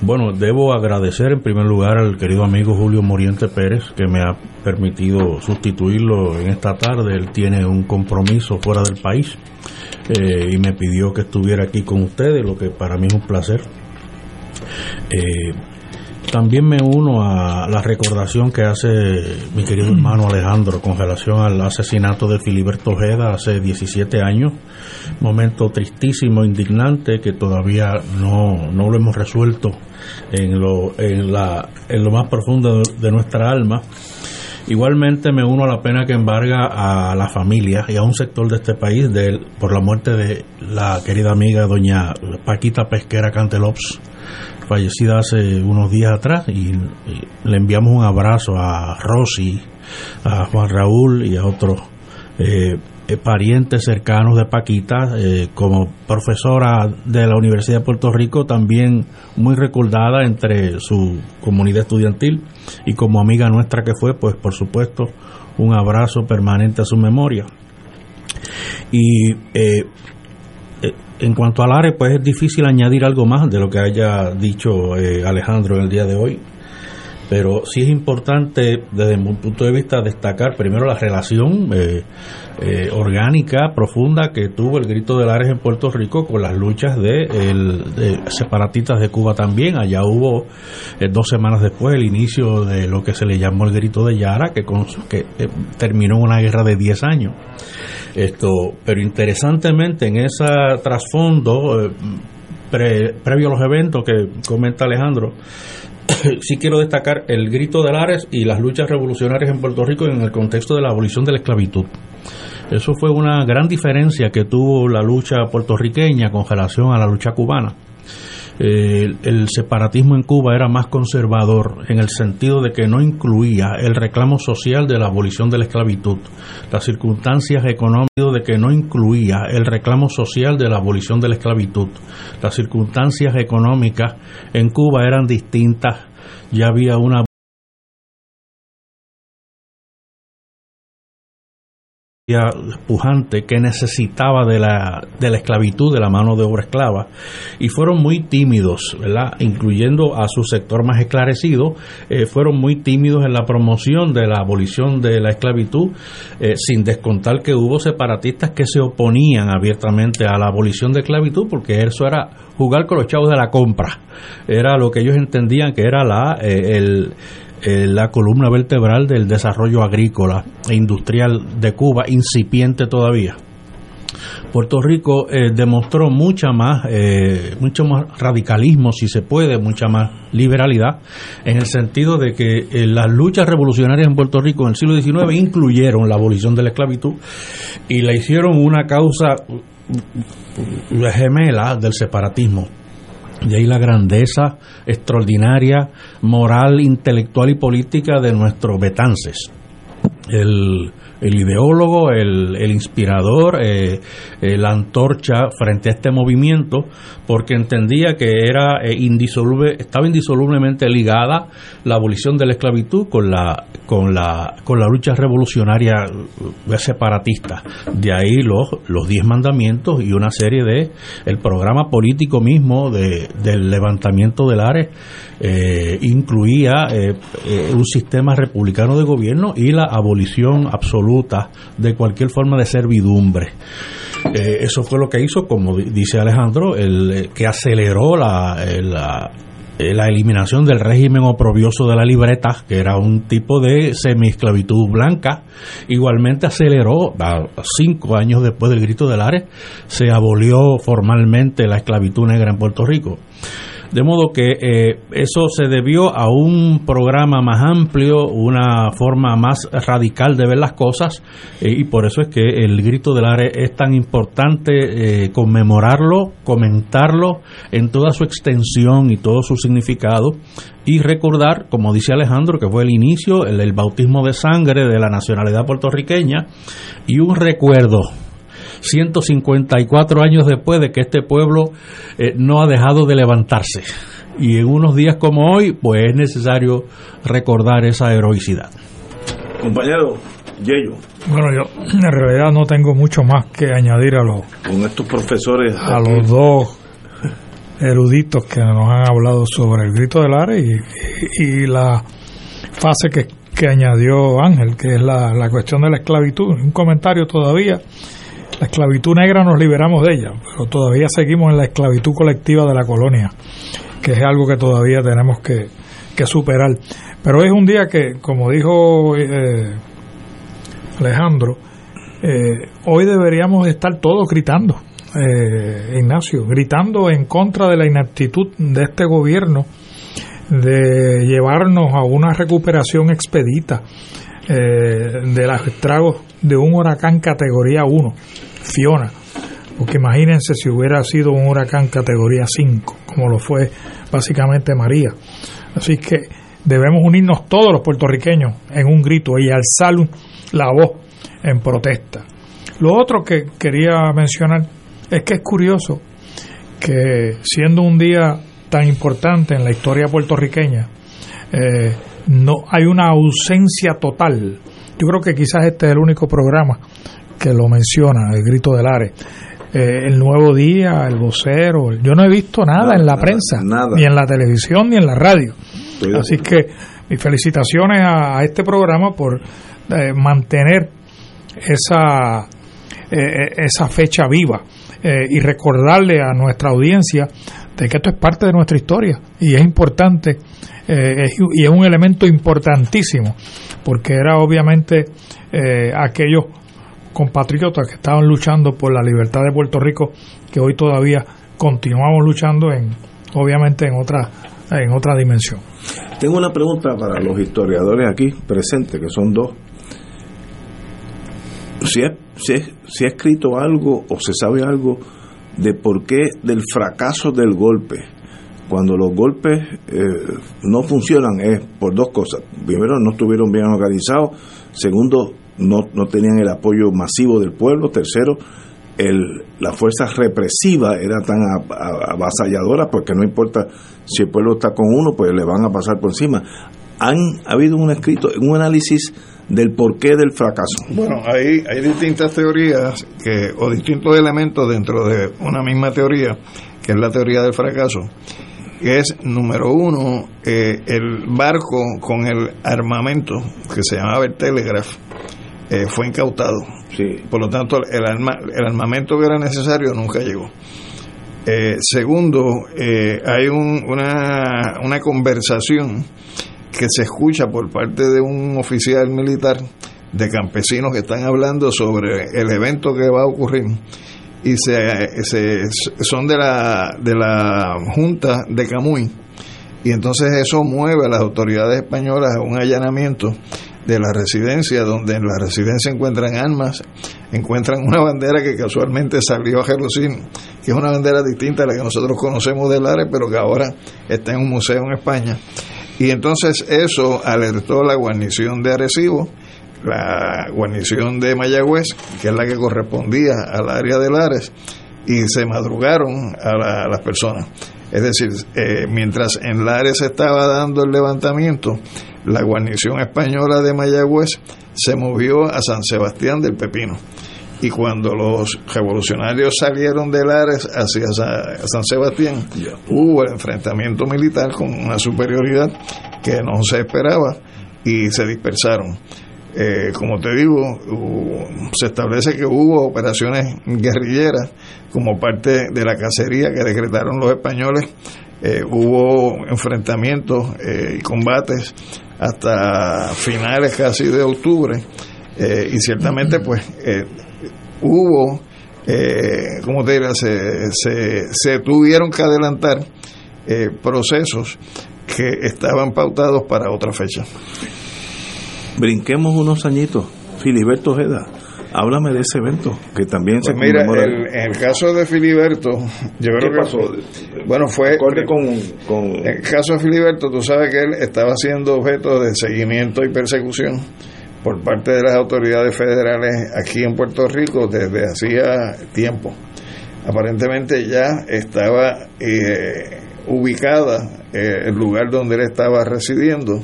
Bueno, debo agradecer en primer lugar al querido amigo Julio Moriente Pérez que me ha permitido sustituirlo en esta tarde. Él tiene un compromiso fuera del país eh, y me pidió que estuviera aquí con ustedes, lo que para mí es un placer. Eh, también me uno a la recordación que hace mi querido hermano Alejandro con relación al asesinato de Filiberto Ojeda hace 17 años. Momento tristísimo, indignante, que todavía no, no lo hemos resuelto en lo, en la, en lo más profundo de nuestra alma. Igualmente me uno a la pena que embarga a la familia y a un sector de este país de, por la muerte de la querida amiga doña Paquita Pesquera Cantelops, fallecida hace unos días atrás, y, le enviamos un abrazo a Rosy, a Juan Raúl y a otros eh, eh, parientes cercanos de Paquita, eh, como profesora de la Universidad de Puerto Rico, también muy recordada entre su comunidad estudiantil y como amiga nuestra que fue, pues por supuesto, un abrazo permanente a su memoria. Y en cuanto al área, pues es difícil añadir algo más de lo que haya dicho Alejandro en el día de hoy pero sí es importante desde mi punto de vista destacar primero la relación eh, eh, orgánica, profunda que tuvo el Grito de Lares en Puerto Rico con las luchas de, el, separatistas de Cuba también. Allá hubo eh, dos semanas después el inicio de lo que se le llamó el Grito de Yara, que, que terminó una guerra de 10 años. Esto, pero interesantemente en ese trasfondo, previo a los eventos que comenta Alejandro, sí quiero destacar el grito de Lares y las luchas revolucionarias en Puerto Rico en el contexto de la abolición de la esclavitud. Eso fue una gran diferencia que tuvo la lucha puertorriqueña con relación a la lucha cubana el separatismo en Cuba era más conservador en el sentido de que no incluía el reclamo social de la abolición de la esclavitud, las circunstancias económicas de que no incluía el reclamo social de la abolición de la esclavitud, las circunstancias económicas en Cuba eran distintas, ya había una pujante que necesitaba de la, de la esclavitud, de la mano de obra esclava, y fueron muy tímidos, ¿verdad? incluyendo a su sector más esclarecido, eh, fueron muy tímidos en la promoción de la abolición de la esclavitud, eh, sin descontar que hubo separatistas que se oponían abiertamente a la abolición de esclavitud, porque eso era jugar con los chavos de la compra, era lo que ellos entendían que era la, eh, el eh, la columna vertebral del desarrollo agrícola e industrial de Cuba, incipiente todavía. Puerto Rico eh, demostró mucha más, eh, mucho más radicalismo, si se puede, mucha más liberalidad, en el sentido de que las luchas revolucionarias en Puerto Rico en el siglo XIX incluyeron la abolición de la esclavitud y la hicieron una causa gemela del separatismo. De ahí la grandeza extraordinaria, moral, intelectual y política de nuestros betances. El, el ideólogo, el, el inspirador, eh, eh, la antorcha frente a este movimiento, porque entendía que era eh, indisoluble, estaba indisolublemente ligada la abolición de la esclavitud con la con la con la lucha revolucionaria separatista. De ahí los los diez mandamientos y una serie de el programa político mismo de, del levantamiento del Ares incluía un sistema republicano de gobierno y la abolición absoluta de cualquier forma de servidumbre. Eh, eso fue lo que hizo, como dice Alejandro, el, eh, que aceleró la, eh, la, eliminación del régimen oprobioso de la libreta, que era un tipo de semi-esclavitud blanca. Igualmente aceleró, cinco años después del grito del Ares, se abolió formalmente la esclavitud negra en Puerto Rico. De modo que eh, eso se debió a un programa más amplio, una forma más radical de ver las cosas, eh, y por eso es que el grito del área es tan importante eh, conmemorarlo, comentarlo en toda su extensión y todo su significado, y recordar, como dice Alejandro, que fue el inicio, el bautismo de sangre de la nacionalidad puertorriqueña, y un recuerdo 154 años después de que este pueblo eh, no ha dejado de levantarse. Y en unos días como hoy, pues es necesario recordar esa heroicidad. Compañero, Yello. Bueno, yo en realidad no tengo mucho más que añadir a los... Con estos profesores... A los dos eruditos que nos han hablado sobre el grito del Are y, la fase que, que, añadió Ángel, que es la, la cuestión de la esclavitud. Un comentario todavía la esclavitud negra nos liberamos de ella, pero todavía seguimos en la esclavitud colectiva de la colonia, que es algo que todavía tenemos que, superar. Pero es un día que, como dijo eh, Alejandro, eh, hoy deberíamos estar todos gritando, eh, Ignacio, gritando en contra de la inactitud de este gobierno de llevarnos a una recuperación expedita eh, de los estragos de un huracán categoría 1, Fiona. Porque imagínense si hubiera sido un huracán categoría 5, como lo fue básicamente María. Así que debemos unirnos todos los puertorriqueños en un grito y alzar la voz en protesta. Lo otro que quería mencionar es que es curioso que siendo un día tan importante en la historia puertorriqueña, eh, no hay una ausencia total. Yo creo que quizás este es el único programa que lo menciona, el grito del Are. Eh, el Nuevo Día, el vocero, yo no he visto nada, en la prensa, ni en la televisión, ni en la radio. Así que mis felicitaciones a, este programa por eh, mantener esa, eh, esa fecha viva y recordarle a nuestra audiencia de que esto es parte de nuestra historia y es importante eh, y es un elemento importantísimo, porque era obviamente eh, aquellos compatriotas que estaban luchando por la libertad de Puerto Rico, que hoy todavía continuamos luchando en, obviamente en otra, en otra dimensión. Tengo una pregunta para los historiadores aquí presentes, que son dos. Si, si, si ha escrito algo o se sabe algo de por qué del fracaso del golpe cuando los golpes eh, no funcionan es por dos cosas. Primero, no estuvieron bien organizados. Segundo, no, no tenían el apoyo masivo del pueblo. Tercero, el, la fuerza represiva era tan avasalladora porque no importa si el pueblo está con uno, pues le van a pasar por encima. Han habido un escrito, un análisis del porqué del fracaso. Bueno, hay, hay distintas teorías que, o distintos elementos dentro de una misma teoría, que es la teoría del fracaso es, número uno, eh, el barco con el armamento que se llamaba el Telegraph eh, fue incautado. Por lo tanto, el, el armamento que era necesario nunca llegó. Eh, segundo, hay una, una conversación que se escucha por parte de un oficial militar de campesinos que están hablando sobre el evento que va a ocurrir y se, son de la, de la Junta de Camuy. Y entonces eso mueve a las autoridades españolas a un allanamiento de la residencia, donde en la residencia encuentran armas, encuentran una bandera que casualmente salió a Jerusalén, que es una bandera distinta a la que nosotros conocemos del área, pero que ahora está en un museo en España. Y entonces eso alertó a la guarnición de Arecibo, la guarnición de Mayagüez, que es la que correspondía al área de Lares, y se madrugaron a, las personas. Es decir, eh, mientras en Lares estaba dando el levantamiento, la guarnición española de Mayagüez se movió a San Sebastián del Pepino. Y cuando los revolucionarios salieron de Lares hacia San Sebastián, hubo el enfrentamiento militar con una superioridad que no se esperaba y se dispersaron. Eh, como te digo, se establece que hubo operaciones guerrilleras como parte de la cacería que decretaron los españoles. Eh, hubo enfrentamientos eh, y combates hasta finales casi de octubre. Y ciertamente pues hubo, como te diría, se, se, se tuvieron que adelantar procesos que estaban pautados para otra fecha brinquemos unos añitos. Filiberto Ojeda, háblame de ese evento que también se pues mira, en el caso de Filiberto, yo creo que pasó? bueno fue con, con, en el caso de Filiberto, tú sabes que él estaba siendo objeto de seguimiento y persecución por parte de las autoridades federales aquí en Puerto Rico desde hacía tiempo. Aparentemente ya estaba eh, ubicada eh, el lugar donde él estaba residiendo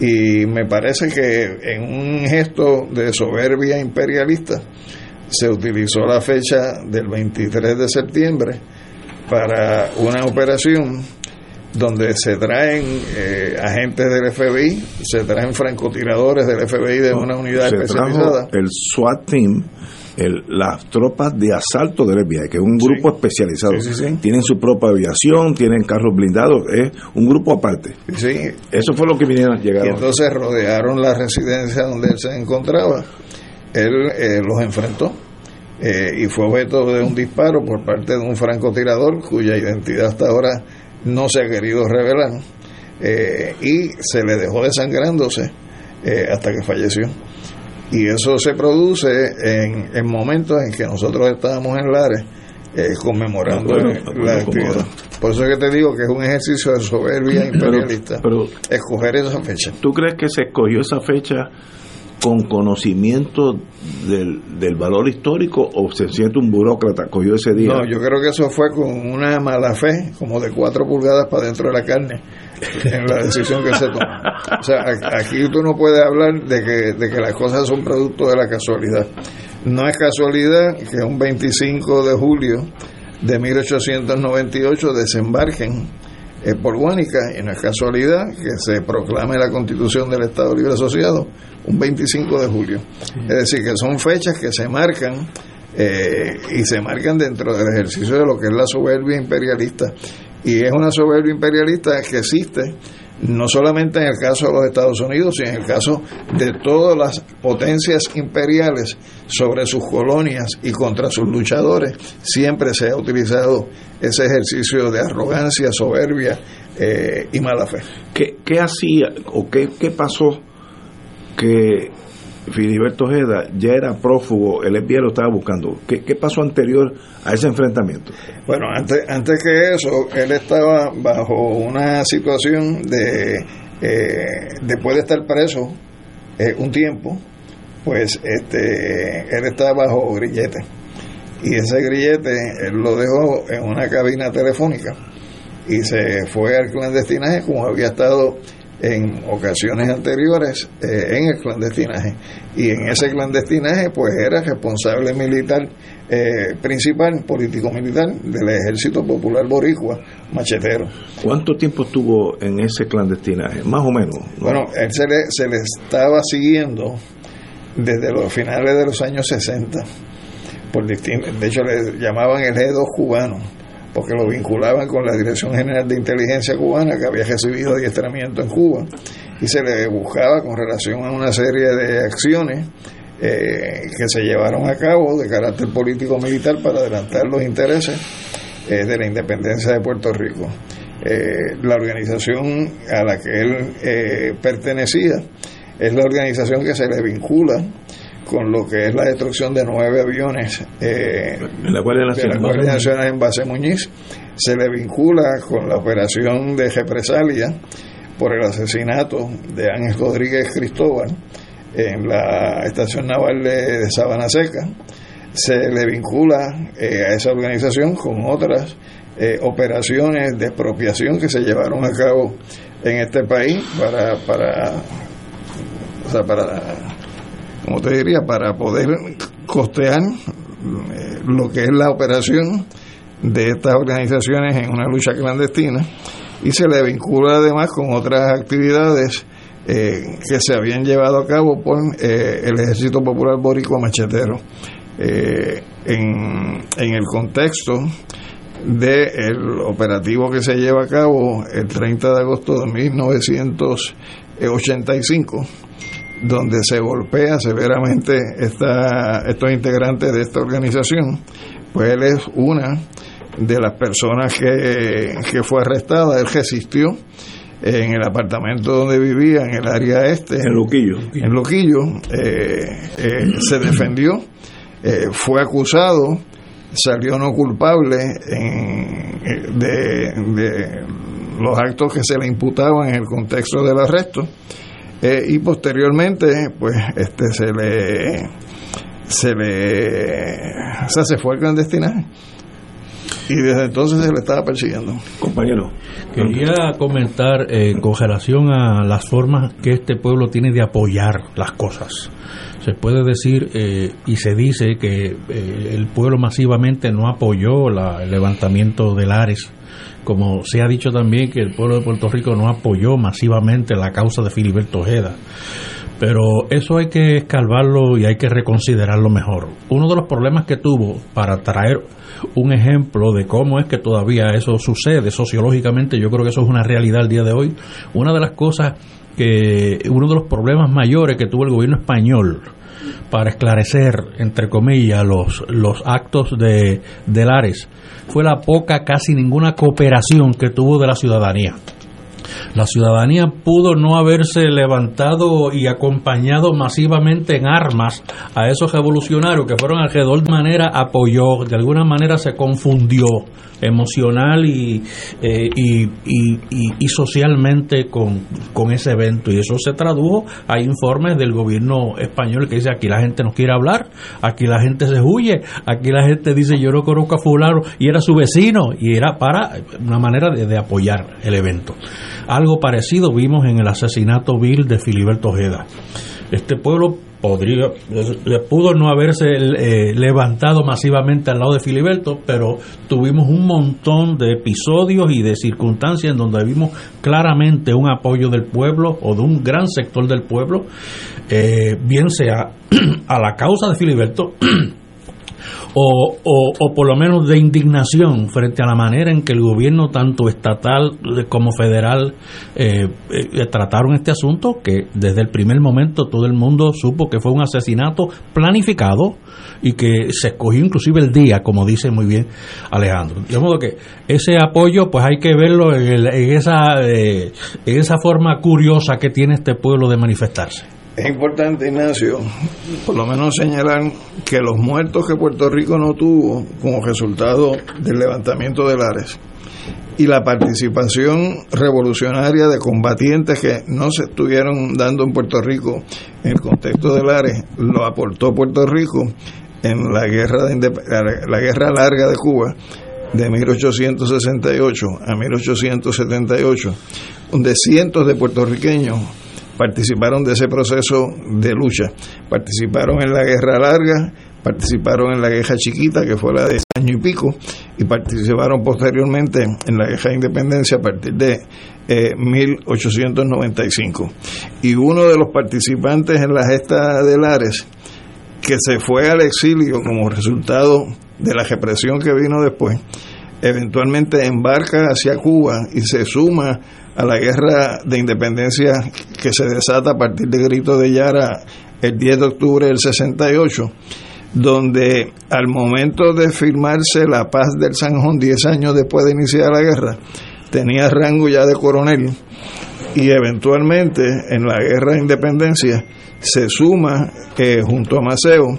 y me parece que en un gesto de soberbia imperialista se utilizó la fecha del 23 de septiembre para una operación donde se traen eh, agentes del FBI, se traen francotiradores del FBI de una unidad especializada. El SWAT team las tropas de asalto del FBI, que es un grupo especializado. tienen su propia aviación, tienen carros blindados, es un grupo aparte. Eso fue lo que vinieron a llegar. Y entonces rodearon la residencia donde él se encontraba. Él eh, los enfrentó eh, y fue objeto de un disparo por parte de un francotirador cuya identidad hasta ahora no se ha querido revelar. Eh, y se le dejó desangrándose eh, hasta que falleció. Y eso se produce en, en momentos en que nosotros estábamos en Lares eh, conmemorando la actividad. Por eso es que te digo que es un ejercicio de soberbia imperialista escoger esa fecha. ¿Tú crees que se escogió esa fecha con conocimiento del, del valor histórico o se siente un burócrata cogió ese día? No, yo creo que eso fue con una mala fe, como de cuatro pulgadas para dentro de la carne, en la decisión que se tomó. O sea, aquí tú no puedes hablar de que, de que las cosas son producto de la casualidad. No es casualidad que un 25 de julio de 1898 desembarquen eh, por Guánica y no es casualidad que se proclame la constitución del Estado Libre Asociado un 25 de julio. Es decir, que son fechas que se marcan eh, y se marcan dentro del ejercicio de lo que es la soberbia imperialista. Y es una soberbia imperialista que existe no solamente en el caso de los Estados Unidos, sino en el caso de todas las potencias imperiales sobre sus colonias y contra sus luchadores, siempre se ha utilizado ese ejercicio de arrogancia, soberbia eh, y mala fe. ¿Qué, qué hacía o qué, qué pasó que Filiberto Ojeda ya era prófugo, el FBI lo estaba buscando. ¿Qué, ¿Qué, pasó anterior a ese enfrentamiento? Bueno, antes, antes que eso, él estaba bajo una situación de, eh, después de estar preso eh, un tiempo, pues este, él estaba bajo grillete. Y ese grillete él lo dejó en una cabina telefónica y se fue al clandestinaje como había estado en ocasiones anteriores eh, en el clandestinaje. Y en ese clandestinaje pues era responsable militar eh, principal político militar del ejército popular boricua machetero. ¿cuánto tiempo estuvo en ese clandestinaje? más o menos bueno él se le, se le estaba siguiendo desde los finales de los años 60 por de hecho le llamaban el G2 cubano porque lo vinculaban con la Dirección General de Inteligencia Cubana, que había recibido adiestramiento en Cuba, y se le buscaba con relación a una serie de acciones eh, que se llevaron a cabo de carácter político-militar para adelantar los intereses eh, de la independencia de Puerto Rico. Eh, la organización a la que él pertenecía es la organización que se le vincula con lo que es la destrucción de nueve aviones eh, en la Guardia Nacional, de la Nacional en base Muñiz. Se le vincula con la operación de represalia por el asesinato de Ángel Rodríguez Cristóbal en la estación naval de, Sabana Seca. Se le vincula eh, a esa organización con otras eh, operaciones de expropiación que se llevaron a cabo en este país para, para, o sea, para como te diría, para poder costear eh, lo que es la operación de estas organizaciones en una lucha clandestina y se le vincula además con otras actividades eh, que se habían llevado a cabo por eh, el Ejército Popular Boricua Machetero en, en el contexto del operativo que se lleva a cabo el 30 de agosto de 1985 donde se golpea severamente esta, estos integrantes de esta organización, pues él es una de las personas que, que fue arrestada, él resistió en el apartamento donde vivía, en el área este. En Luquillo. En Luquillo, eh, eh, se defendió, eh, fue acusado, salió no culpable de, de los actos que se le imputaban en el contexto del arresto eh, y posteriormente pues este se le se le o sea, se fue al clandestinaje. Y desde entonces se le estaba persiguiendo. Compañero. Quería comentar eh, con relación a las formas que este pueblo tiene de apoyar las cosas. Se puede decir eh, y se dice que el pueblo masivamente no apoyó la, el levantamiento de Lares como se ha dicho también que el pueblo de Puerto Rico no apoyó masivamente la causa de Filiberto Ojeda. Pero eso hay que escalvarlo y hay que reconsiderarlo mejor. Uno de los problemas que tuvo para traer un ejemplo de cómo es que todavía eso sucede sociológicamente, yo creo que eso es una realidad al día de hoy. Una de las cosas que, uno de los problemas mayores que tuvo el gobierno español para esclarecer, entre comillas, los, los actos de, de Lares fue la poca, casi ninguna cooperación que tuvo de la ciudadanía. La ciudadanía pudo no haberse levantado y acompañado masivamente en armas a esos revolucionarios que fueron alrededor de manera apoyó, de alguna manera se confundió emocional y, eh, y, y, y, socialmente con, con, ese evento. Y eso se tradujo a informes del gobierno español que dice aquí la gente no quiere hablar, aquí la gente se huye, aquí la gente dice yo no conozco a fulano y era su vecino y era para una manera de apoyar el evento. Algo parecido vimos en el asesinato vil de Filiberto Ojeda. Este pueblo podría pudo no haberse eh, levantado masivamente al lado de Filiberto, pero tuvimos un montón de episodios y de circunstancias en donde vimos claramente un apoyo del pueblo o de un gran sector del pueblo, eh, bien sea a la causa de Filiberto o, o, por lo menos de indignación frente a la manera en que el gobierno, tanto estatal como federal, eh, eh, trataron este asunto, que desde el primer momento todo el mundo supo que fue un asesinato planificado y que se escogió inclusive el día, como dice muy bien Alejandro. De modo que ese apoyo, pues hay que verlo en, esa, eh, en esa forma curiosa que tiene este pueblo de manifestarse. Es importante, Ignacio, por lo menos señalar que los muertos que Puerto Rico no tuvo como resultado del levantamiento de Lares y la participación revolucionaria de combatientes que no se estuvieron dando en Puerto Rico en el contexto de Lares, lo aportó Puerto Rico en la guerra, de la guerra larga de Cuba de 1868 a 1878, donde cientos de puertorriqueños participaron de ese proceso de lucha. Participaron en la guerra larga, participaron en la guerra chiquita, que fue la de año y pico, y participaron posteriormente en la guerra de independencia a partir de 1895. Eh, y uno de los participantes en la gesta de Lares, que se fue al exilio como resultado de la represión que vino después, eventualmente embarca hacia Cuba y se suma a la guerra de independencia que se desata a partir del grito de Yara el 10 de octubre del 68, donde al momento de firmarse la paz del Sanjón, 10 años después de iniciar la guerra, tenía rango ya de coronel y eventualmente en la guerra de independencia se suma eh, junto a Maceo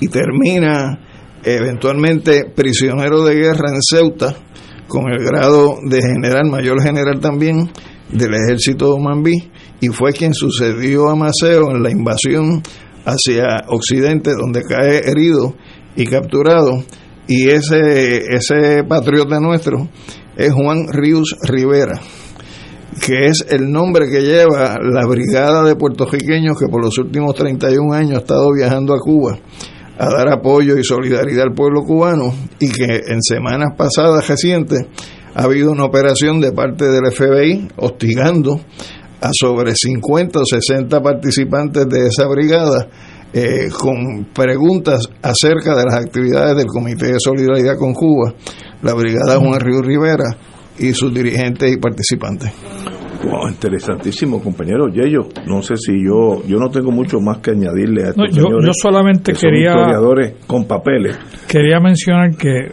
y termina eventualmente prisionero de guerra en Ceuta con el grado de general, mayor general también del ejército de Mambí y fue quien sucedió a Maceo en la invasión hacia Occidente donde cae herido y capturado. Y ese, ese patriota nuestro es Juan Ríos Rivera que es el nombre que lleva la brigada de puertorriqueños que por los últimos 31 años ha estado viajando a Cuba a dar apoyo y solidaridad al pueblo cubano y que en semanas pasadas recientes ha habido una operación de parte del FBI hostigando a sobre 50 o 60 participantes de esa brigada eh, con preguntas acerca de las actividades del Comité de Solidaridad con Cuba, la brigada Juan Río Rivera y sus dirigentes y participantes interesantísimo, compañero Yello. No sé si yo yo no tengo mucho más que añadirle a estos yo, yo, solamente quería historiadores con papeles. Quería mencionar que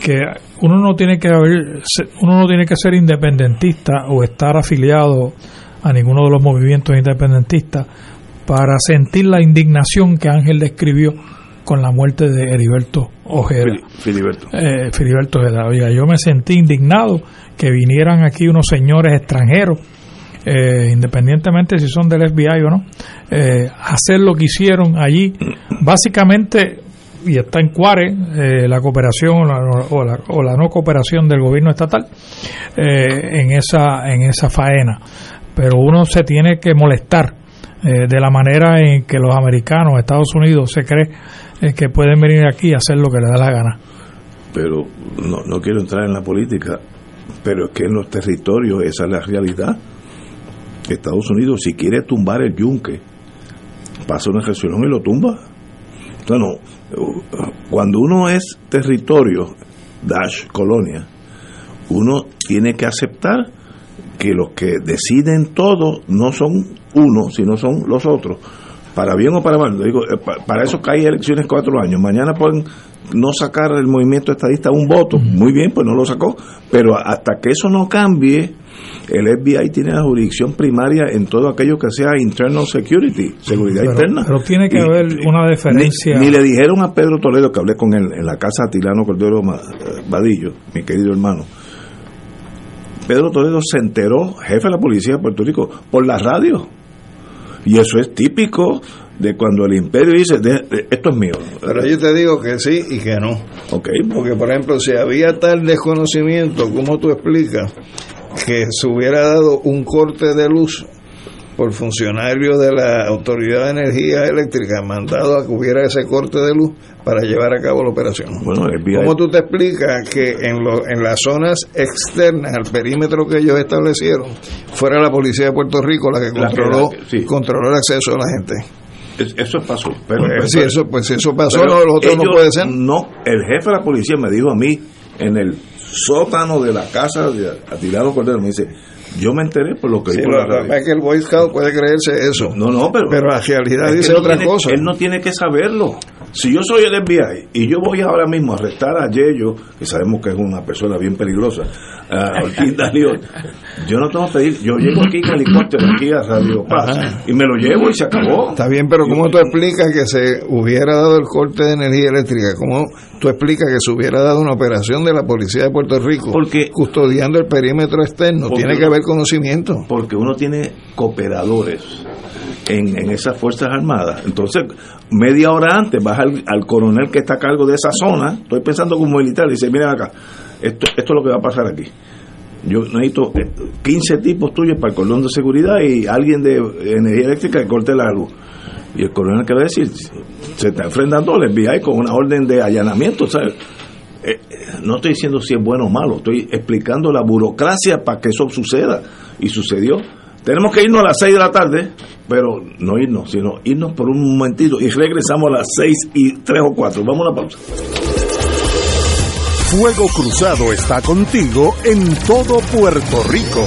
que uno no tiene que haber, uno no tiene que ser independentista o estar afiliado a ninguno de los movimientos independentistas para sentir la indignación que Ángel describió con la muerte de Heriberto Ojeda. Filiberto. Eh, Filiberto Ojeda. yo me sentí indignado que vinieran aquí unos señores extranjeros, eh, independientemente si son del FBI o no, eh, hacer lo que hicieron allí. Básicamente, y está en Cuare, eh, la cooperación o la, o, la, no cooperación del gobierno estatal en, esa, en esa faena. Pero uno se tiene que molestar de la manera en que los americanos, Estados Unidos, se cree que pueden venir aquí a hacer lo que les da la gana. Pero no, no quiero entrar en la política, pero es que en los territorios esa es la realidad. Estados Unidos, si quiere tumbar el yunque, pasa una reacción y lo tumba. Bueno, cuando uno es territorio, dash, colonia, uno tiene que aceptar que los que deciden todo no son uno, sino son los otros. Para bien o para mal. Digo, eh, para eso cae elecciones cuatro años. Mañana pueden no sacar el movimiento estadista un voto. Muy bien, pues no lo sacó. Pero hasta que eso no cambie, el FBI tiene la jurisdicción primaria en todo aquello que sea internal security, seguridad interna. Pero tiene que haber una diferencia. Ni, le dijeron a Pedro Toledo, que hablé con él en la casa de Tilano Cordero eh, Vadillo, mi querido hermano. Pedro Toledo se enteró, jefe de la policía de Puerto Rico, por la radio. Y eso es típico de cuando el imperio dice, esto es mío. Pero yo te digo que sí y que no. Okay. Porque, por ejemplo, si había tal desconocimiento, ¿cómo tú explicas que se hubiera dado un corte de luz por funcionario de la Autoridad de Energía Eléctrica mandado a que hubiera ese corte de luz para llevar a cabo la operación. Bueno, ¿Cómo tú te explicas que en, lo, en las zonas externas, al perímetro que ellos establecieron, fuera la policía de Puerto Rico la que controló, controló el acceso de la gente? eso pasó. Pero, pues, si eso, pues eso pasó, no, los otros no puede ser. No, el jefe de la policía me dijo a mí en el sótano de la casa de Atilano Cordero, me dice, yo me enteré por lo que sí, Es que el Boy Scout puede creerse eso. No, no, pero. Pero la realidad dice otra cosa. Él no tiene que saberlo. Si yo soy el FBI y yo voy ahora mismo a arrestar a Yello, que sabemos que es una persona bien peligrosa, a Ortiz yo no tengo que pedir. Yo llego aquí en helicóptero, aquí a Radio Paz, y me lo llevo y se acabó. Está bien, pero ¿cómo tú explicas que se hubiera dado el corte de energía eléctrica? ¿Cómo tú explicas que se hubiera dado una operación de la Policía de Puerto Rico porque, custodiando el perímetro externo? Tiene que haber conocimiento. Porque uno tiene cooperadores en, en esas Fuerzas Armadas. Entonces, media hora antes vas al, coronel que está a cargo de esa zona, estoy pensando como militar, y dice, miren acá, esto, esto es lo que va a pasar aquí. Yo necesito 15 eh, tipos tuyos para el cordón de seguridad y alguien de energía eléctrica que corte la luz. Y el coronel que va a decir, se está enfrentando al FBI con una orden de allanamiento, ¿sabes? Eh, no estoy diciendo si es bueno o malo, estoy explicando la burocracia para que eso suceda. Y sucedió. Tenemos que irnos a las 6 de la tarde, pero no irnos, sino irnos por un momentito y regresamos a las 6 y 3 o 4. Vamos a la pausa. Fuego Cruzado está contigo en todo Puerto Rico.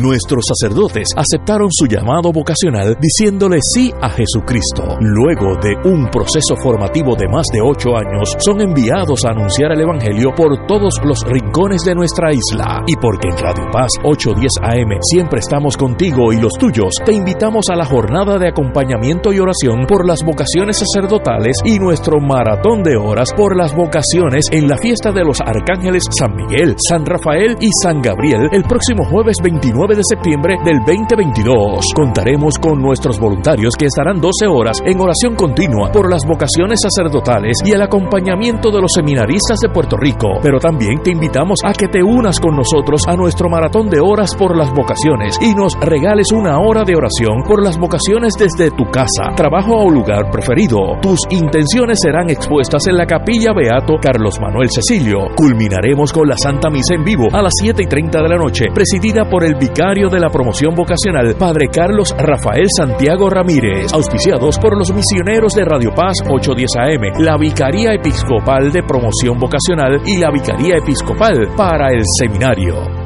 Nuestros sacerdotes aceptaron su llamado vocacional diciéndole sí a Jesucristo. Luego de un proceso formativo de más de ocho años, son enviados a anunciar el Evangelio por todos los rincones de nuestra isla. Y porque en Radio Paz 810 AM siempre estamos contigo y los tuyos, te invitamos a la jornada de acompañamiento y oración por las vocaciones sacerdotales y nuestro maratón de horas por las vocaciones en la fiesta de los arcángeles San Miguel, San Rafael y San Gabriel el próximo jueves 29 de septiembre del 2022. Contaremos con nuestros voluntarios que estarán 12 horas en oración continua por las vocaciones sacerdotales y el acompañamiento de los seminaristas de Puerto Rico. Pero también te invitamos a que te unas con nosotros a nuestro maratón de horas por las vocaciones y nos regales una hora de oración por las vocaciones desde tu casa, trabajo o lugar preferido. Tus intenciones serán expuestas en la capilla Beato Carlos Manuel Cecilio. Culminaremos con la Santa Misa en vivo a las 7 y 30 de la noche, presidida por el vicario de la promoción vocacional, Padre Carlos Rafael Santiago Ramírez, auspiciados por los misioneros de Radio Paz 810 AM, la Vicaría Episcopal de Promoción Vocacional y la Vicaría Episcopal para el Seminario.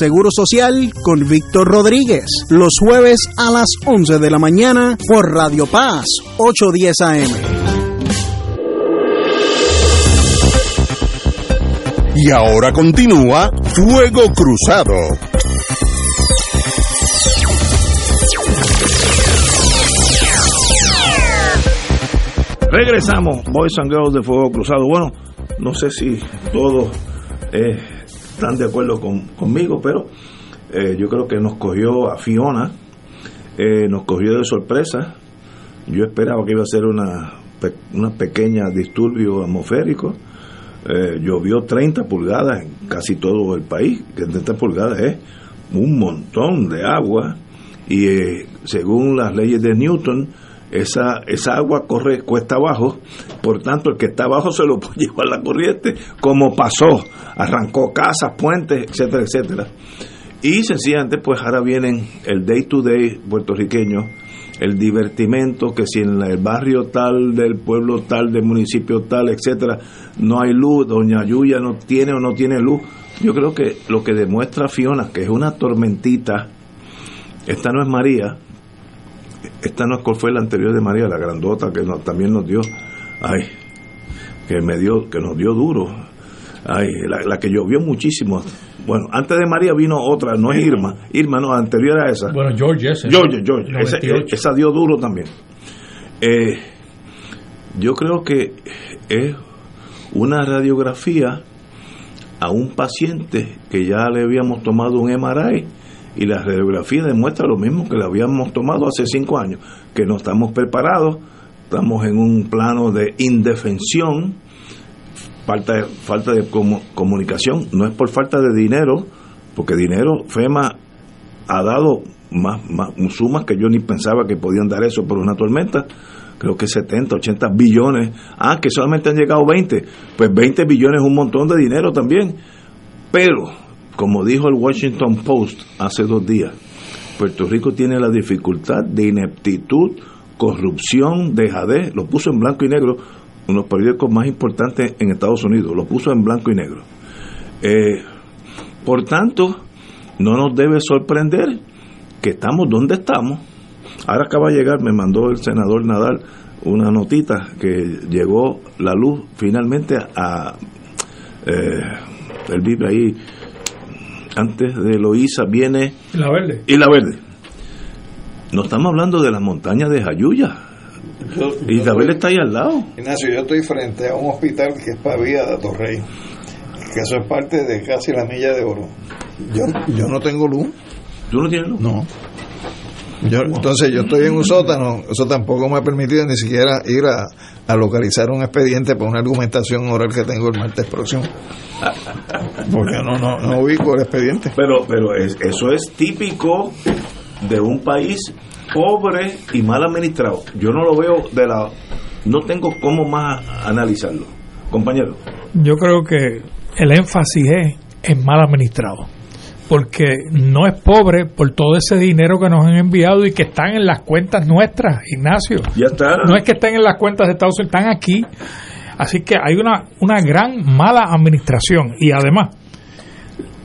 Seguro Social con Víctor Rodríguez, los jueves a las 11 de la mañana por Radio Paz 810 AM. Y ahora continúa Fuego Cruzado. Regresamos, Boys and Girls de Fuego Cruzado. Bueno, no sé si todos eh, están de acuerdo con- conmigo, pero eh, yo creo que nos cogió a Fiona, eh, nos cogió de sorpresa. Yo esperaba que iba a ser una, una pequeña disturbio atmosférico. Eh, llovió 30 pulgadas en casi todo el país, que 30 pulgadas es un montón de agua y según las leyes de Newton, esa, esa agua corre cuesta abajo, por tanto el que está abajo se lo puede llevar la corriente, como pasó, arrancó casas, puentes, etcétera, etcétera. Y sencillamente pues ahora vienen el day to day puertorriqueño, el divertimento, que si en el barrio tal, del pueblo tal, del municipio tal, etcétera, no hay luz, doña Yuya no tiene o no tiene luz. Yo creo que lo que demuestra Fiona, que es una tormentita, esta no es María, esta no es cuál fue la anterior de María, la grandota que nos- también nos dio, ay, que me dio, que nos dio duro, ay, la, la que llovió muchísimo. Bueno, antes de María vino otra, no es Irma, Irma no, anterior a esa. Bueno, George ese. George, George, esa, 98. esa dio duro también. Eh, yo creo que es una radiografía a un paciente que ya le habíamos tomado un MRI y la radiografía demuestra lo mismo que le habíamos tomado hace cinco años, que no estamos preparados, estamos en un plano de indefensión, falta de, falta de comu- comunicación, no es por falta de dinero, porque dinero FEMA ha dado más, más sumas que yo ni pensaba que podían dar eso por una tormenta. Creo que 70, 80 billones. Ah, que solamente han llegado 20. Pues 20 billones es un montón de dinero también. Pero, como dijo el Washington Post hace dos días, Puerto Rico tiene la dificultad de ineptitud, corrupción, dejadez. Lo puso en blanco y negro. Uno de los periódicos más importantes en Estados Unidos. Lo puso en blanco y negro. Eh, por tanto, no nos debe sorprender que estamos donde estamos. Ahora acaba de llegar, me mandó el senador Nadal una notita que llegó la luz finalmente a... Eh, él vive ahí, antes de Loíza viene... La verde. Y la verde. No estamos hablando de las montañas de Jayuya. Y la verde está ahí al lado. Ignacio, yo estoy frente a un hospital que es Pavía de Torrey, que eso es parte de casi la milla de oro. Yo, yo no tengo luz. ¿Tú no tienes luz? No. Yo, entonces yo estoy en un sótano, eso tampoco me ha permitido ni siquiera ir a, a localizar un expediente para una argumentación oral que tengo el martes próximo. Porque no, no, no ubico el expediente. Pero, pero es- eso es típico de un país pobre y mal administrado. Yo no lo veo de la... No tengo cómo más analizarlo. Compañero. Yo creo que el énfasis es en mal administrado. Porque no es pobre por todo ese dinero que nos han enviado y que están en las cuentas nuestras, Ignacio. Ya está. No es que estén en las cuentas de Estados Unidos, están aquí. Así que hay una, una gran mala administración y además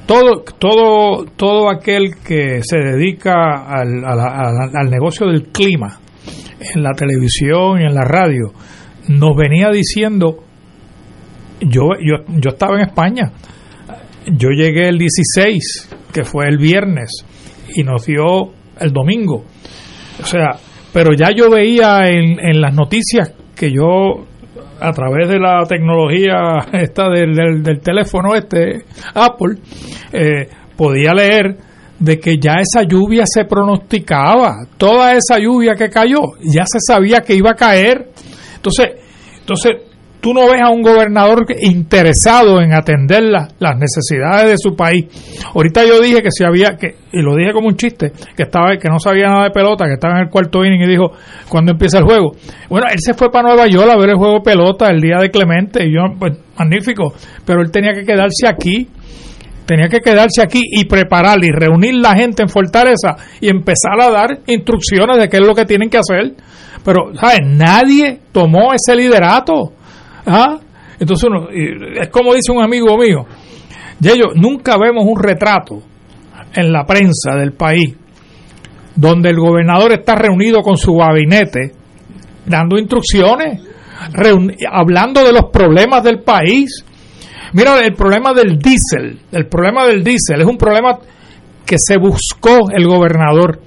todo todo todo aquel que se dedica al, al negocio del clima en la televisión y en la radio nos venía diciendo yo, yo, yo estaba en España yo llegué el 16 que fue el viernes y nos el domingo. O sea pero ya yo veía en, en las noticias que yo a través de la tecnología esta del, del, teléfono este Apple eh, podía leer de que ya esa lluvia se pronosticaba. Toda esa lluvia que cayó ya se sabía que iba a caer. Entonces entonces tú no ves a un gobernador interesado en atender las necesidades de su país. Ahorita yo dije que si había, que, y lo dije como un chiste, que estaba que no sabía nada de pelota, que estaba en el cuarto inning y dijo, ¿cuándo empieza el juego? Bueno, él se fue para Nueva York a ver el juego de pelota el día de Clemente, y yo, pues, magnífico, pero él tenía que quedarse aquí tenía que quedarse aquí y preparar y reunir la gente en Fortaleza y empezar a dar instrucciones de qué es lo que tienen que hacer. Pero, ¿sabes? Nadie tomó ese liderato. ¿Ah? Entonces uno, es como dice un amigo mío, Yello, nunca vemos un retrato en la prensa del país donde el gobernador está reunido con su gabinete dando instrucciones, hablando de los problemas del país. Mira, el problema del diésel, el problema del diésel es un problema que se buscó el gobernador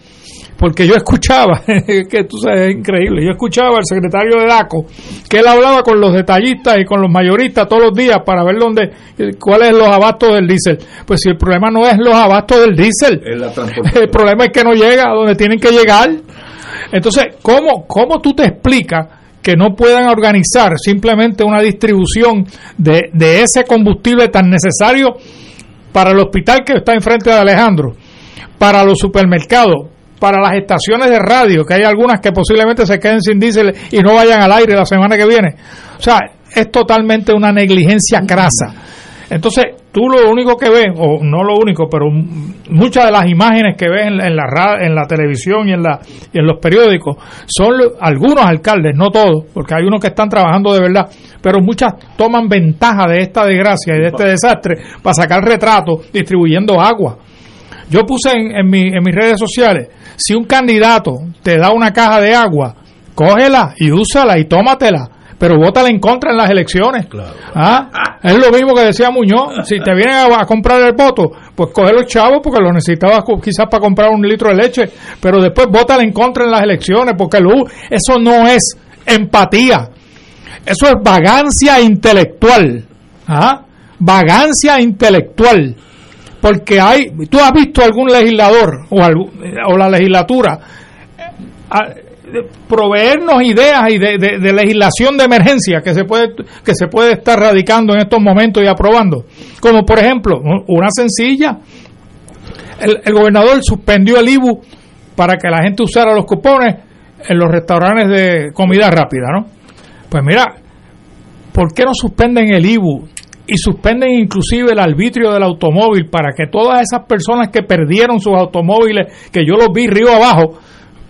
porque yo escuchaba, que tú sabes, es increíble, yo escuchaba al secretario de DACO, que él hablaba con los detallistas y con los mayoristas todos los días para ver dónde, cuáles son los abastos del diésel. Pues si el problema no es los abastos del diésel, el problema es que no llega a donde tienen que llegar. Entonces, ¿cómo, cómo tú te explicas que no puedan organizar simplemente una distribución de, de ese combustible tan necesario para el hospital que está enfrente de Alejandro, para los supermercados, para las estaciones de radio, que hay algunas que posiblemente se queden sin diésel y no vayan al aire la semana que viene. O sea, es totalmente una negligencia crasa. Entonces, tú lo único que ves, o no lo único, pero muchas de las imágenes que ves en, la, en la televisión y en, la, y en los periódicos son algunos alcaldes, no todos, porque hay unos que están trabajando de verdad, pero muchas toman ventaja de esta desgracia y de este desastre para sacar retratos distribuyendo agua. Yo puse en, en, en mis redes sociales, si un candidato te da una caja de agua, cógela y úsala y tómatela pero vótala en contra en las elecciones. ¿Ah? Es lo mismo que decía Muñoz. Si te vienen a, comprar el voto, pues coge los chavos porque lo necesitabas quizás para comprar un litro de leche, pero después vótala en contra en las elecciones porque lo, eso no es empatía. Eso es vagancia intelectual. ¿Ah? Vagancia intelectual porque hay, tú has visto algún legislador o, la legislatura eh, proveernos ideas y de, legislación de emergencia que se puede que se puede estar radicando en estos momentos y aprobando. Como por ejemplo una sencilla el, el gobernador suspendió el IBU para que la gente usara los cupones en los restaurantes de comida rápida no pues mira ¿por qué no suspenden el IBU y suspenden inclusive el arbitrio del automóvil para que todas esas personas que perdieron sus automóviles, que yo los vi río abajo,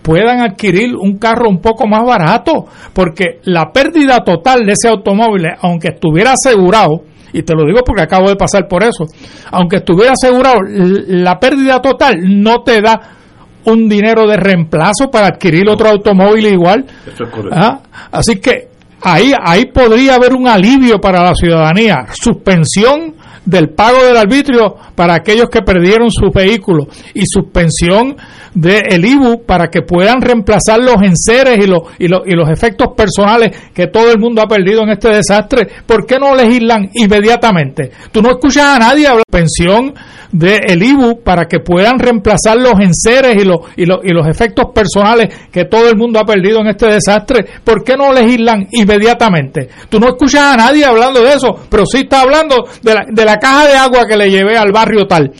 puedan adquirir un carro un poco más barato, porque la pérdida total de ese automóvil, aunque estuviera asegurado, y te lo digo porque acabo de pasar por eso, aunque estuviera asegurado, la pérdida total no te da un dinero de reemplazo para adquirir otro automóvil igual. Eso es correcto. ¿Ah? Así que ahí, ahí podría haber un alivio para la ciudadanía, suspensión del pago del arbitrio para aquellos que perdieron su vehículo y suspensión del IBU para que puedan reemplazar los enseres y los, y, los, y los efectos personales que todo el mundo ha perdido en este desastre. ¿Por qué no legislan inmediatamente? Tú no escuchas a nadie hablar de pensión del IBU para que puedan reemplazar los enseres y los, y, los, y los efectos personales que todo el mundo ha perdido en este desastre. ¿Por qué no legislan inmediatamente? Tú no escuchas a nadie hablando de eso, pero sí está hablando de la, de la caja de agua que le llevé al barrio tal.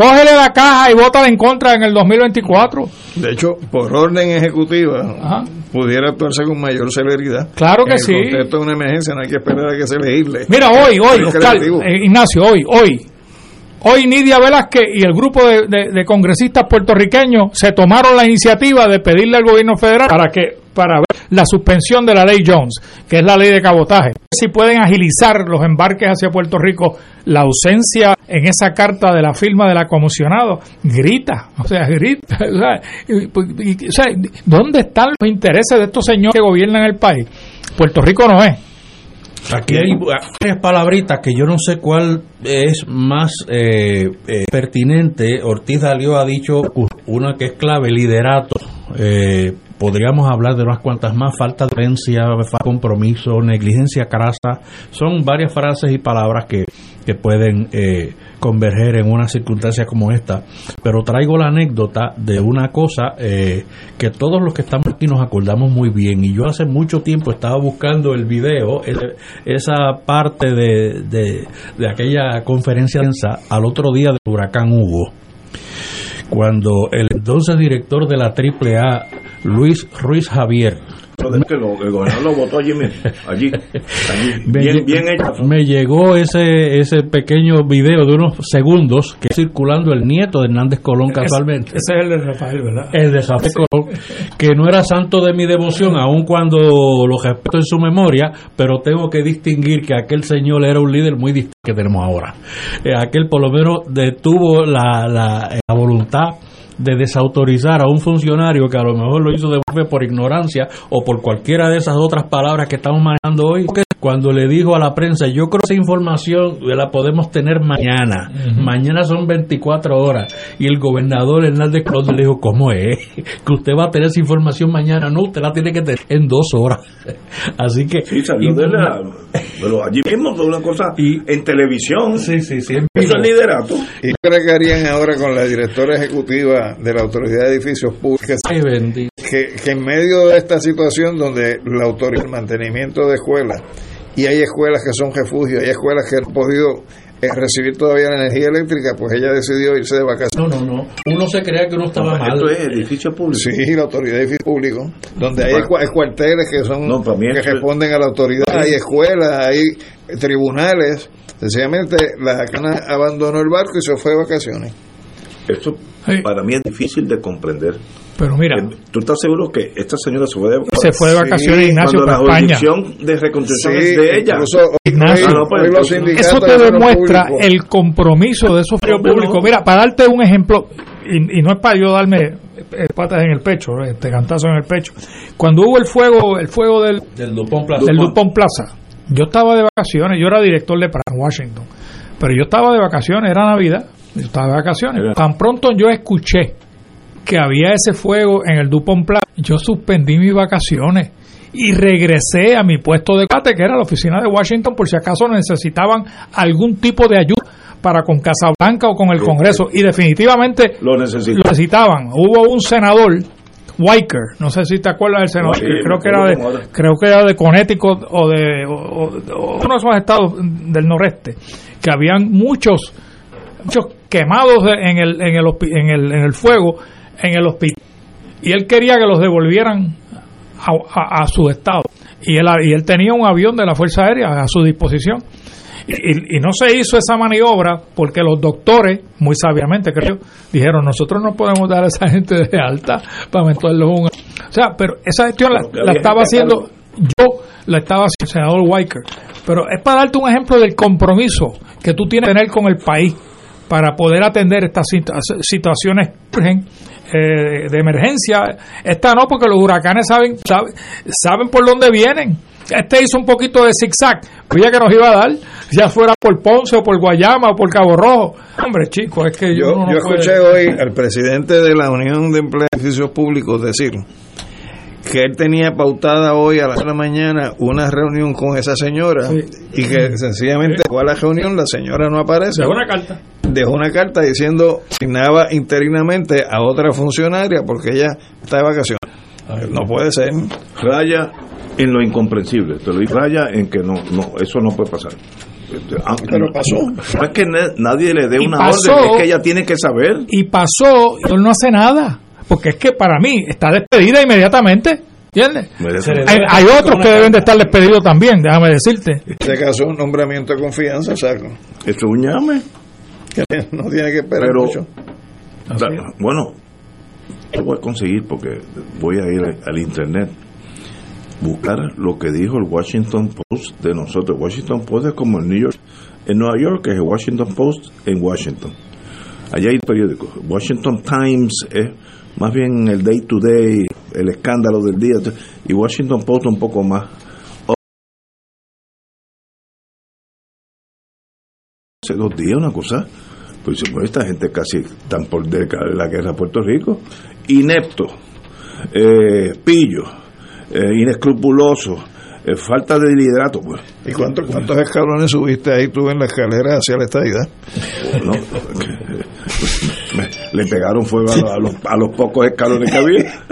Cógele la caja y vótala en contra en el 2024. De hecho, por orden ejecutiva, pudiera actuarse con mayor celeridad. Claro que sí. Esto es una emergencia, no hay que esperar a que se legisle. Mira, hoy, hoy, Oscar, eh, Ignacio, hoy, hoy, Hoy Nidia Velázquez y el grupo de, de- de congresistas puertorriqueños se tomaron la iniciativa de pedirle al gobierno federal para que para ver la suspensión de la ley Jones, que es la ley de cabotaje. Si pueden agilizar los embarques hacia Puerto Rico, la ausencia en esa carta de la firma de la comisionado grita, o sea, grita. O sea, y- y- o sea, ¿dónde están los intereses de estos señores que gobiernan el país? Puerto Rico no es. Aquí hay varias palabritas que yo no sé cuál es más eh, eh, pertinente. Ortiz Dalio ha dicho una que es clave, liderato. Eh, podríamos hablar de unas cuantas más, falta de creencia, compromiso, negligencia crasa. Son varias frases y palabras que, que pueden eh, converger en una circunstancia como esta. Pero traigo la anécdota de una cosa eh, que todos los que estamos aquí nos acordamos muy bien. Y yo hace mucho tiempo estaba buscando el video, esa parte de, de, de aquella conferencia al otro día del huracán Hugo cuando el entonces director de la AAA, Luis Ruiz Javier, que lo- el gobernador lo votó allí mismo, allí, allí, me, bien, lle- bien hecho. me llegó ese ese pequeño video de unos segundos que circulando el nieto de Hernández Colón casualmente. Ese es el de Rafael, ¿verdad? El de Rafael Colón, que no era santo de mi devoción, aun cuando lo respeto en su memoria, pero tengo que distinguir que aquel señor era un líder muy distinto que tenemos ahora. Eh, aquel por lo menos detuvo la, la, la voluntad de desautorizar a un funcionario que a lo mejor lo hizo de golpe por ignorancia o por cualquiera de esas otras palabras que estamos manejando hoy, cuando le dijo a la prensa, yo creo que esa información la podemos tener mañana, mañana son 24 horas, y el gobernador Hernández Colón le dijo, ¿cómo es? Que usted va a tener esa información mañana, no, usted la tiene que tener en dos horas. Así que... Sí, salió de la, pero allí mismo fue una cosa en televisión. Sí, sí, sí. Eso es liderato. ¿Y qué cree que harían ahora con la directora ejecutiva de la Autoridad de Edificios Públicos? Ay, bendito. Que, que en medio de esta situación donde la autoridad el mantenimiento de escuelas, y hay escuelas que son refugios, hay escuelas que han podido eh, recibir todavía la energía eléctrica, pues ella decidió irse de vacaciones. No, no, no. Uno se crea que uno estaba mal. Esto es edificio público. Sí, la autoridad de edificios públicos, donde hay, cua- hay cuarteles que son No, para mí que responden a la autoridad, hay escuelas, hay tribunales. Sencillamente la cana abandonó el barco y se fue de vacaciones. Esto para mí es difícil de comprender. Pero mira, Eh, ¿Tú estás seguro que esta señora se fue de vacaciones? Se fue de vacaciones, Ignacio, cuando la para España. de reconstrucción Sí, es de ella. incluso Ignacio, Ah, no, pues, eso te demuestra público. el compromiso de esos no. públicos. Mira, para darte un ejemplo, y, y no es para yo darme eh, patas en el pecho, eh, este cantazo en el pecho. Cuando hubo el fuego, el fuego del, Del Dupont Plaza. del Dupont Plaza, yo estaba de vacaciones, yo era director de Pratt Washington, pero yo estaba de vacaciones, era Navidad, yo estaba de vacaciones. Tan pronto yo escuché que había ese fuego en el Dupont Plaza, yo suspendí mis vacaciones y regresé a mi puesto de cate, que era la oficina de Washington, por si acaso necesitaban algún tipo de ayuda para con Casablanca o con el Congreso. Y definitivamente Lo necesitaban. Hubo un senador, Weicker, no sé si te acuerdas del senador, Sí, creo que era de, creo que era de Connecticut o de o- o- o uno de esos estados del noreste, que habían muchos muchos quemados en el en el en el, en el fuego en el hospital. Y él quería que los devolvieran a, a- a su estado y él y él tenía un avión de la fuerza aérea a su disposición. Y, y- no se hizo esa maniobra porque los doctores, muy sabiamente creo, dijeron, nosotros no podemos dar a esa gente de alta para meterlos un... O sea, pero esa gestión la, estaba haciendo, yo la estaba haciendo el senador Weicker. Pero es para darte un ejemplo del compromiso que tú tienes que tener con el país para poder atender estas situ- situaciones eh, de emergencia. Esta no, porque los huracanes saben, saben, saben por dónde vienen. Este hizo un poquito de zigzag, ya que nos iba a dar, ya fuera por Ponce o por Guayama o por Cabo Rojo. Hombre, chico, es que Yo, no yo puede- escuché hoy al presidente de la Unión de Empleados de Edificios Públicos decir que él tenía pautada hoy a las de la mañana una reunión con esa señora y que sencillamente fue a la reunión, la señora no aparece. Dejó una carta. Dejó una carta diciendo asignaba interinamente a otra funcionaria porque ella está de vacaciones. No puede ser. Raya en lo incomprensible. Te lo digo, raya en que no, no, eso no puede pasar. Ah, Pero no, pasó. No es que na- nadie le dé Y una pasó. orden, es que ella tiene que saber. Y pasó, y él no hace nada. Porque es que para mí está despedida inmediatamente. ¿Entiendes? Hay, hay otros que deben de estar despedidos también, déjame decirte. En este caso, un nombramiento de confianza, saco. Eso es un llame. no tiene que esperar Pero, mucho. da- bueno, lo voy a conseguir porque voy a ir al internet buscar lo que dijo el Washington Post de nosotros. Washington Post es como el New York, en Nueva York es el Washington Post en Washington. Allá hay periódicos. Washington Times es más bien el day to day, el escándalo del día, y Washington Post un poco más. Hace dos días una cosa, pues mueve esta gente casi tan por declarar la guerra a Puerto Rico, inepto, eh, pillo, eh, inescrupuloso, eh, falta de liderato, pues. ¿Y cuántos, cuántos escalones subiste ahí tú en la escalera hacia la estadidad? No, le pegaron fuego a, los- a los, a los pocos escalones que había.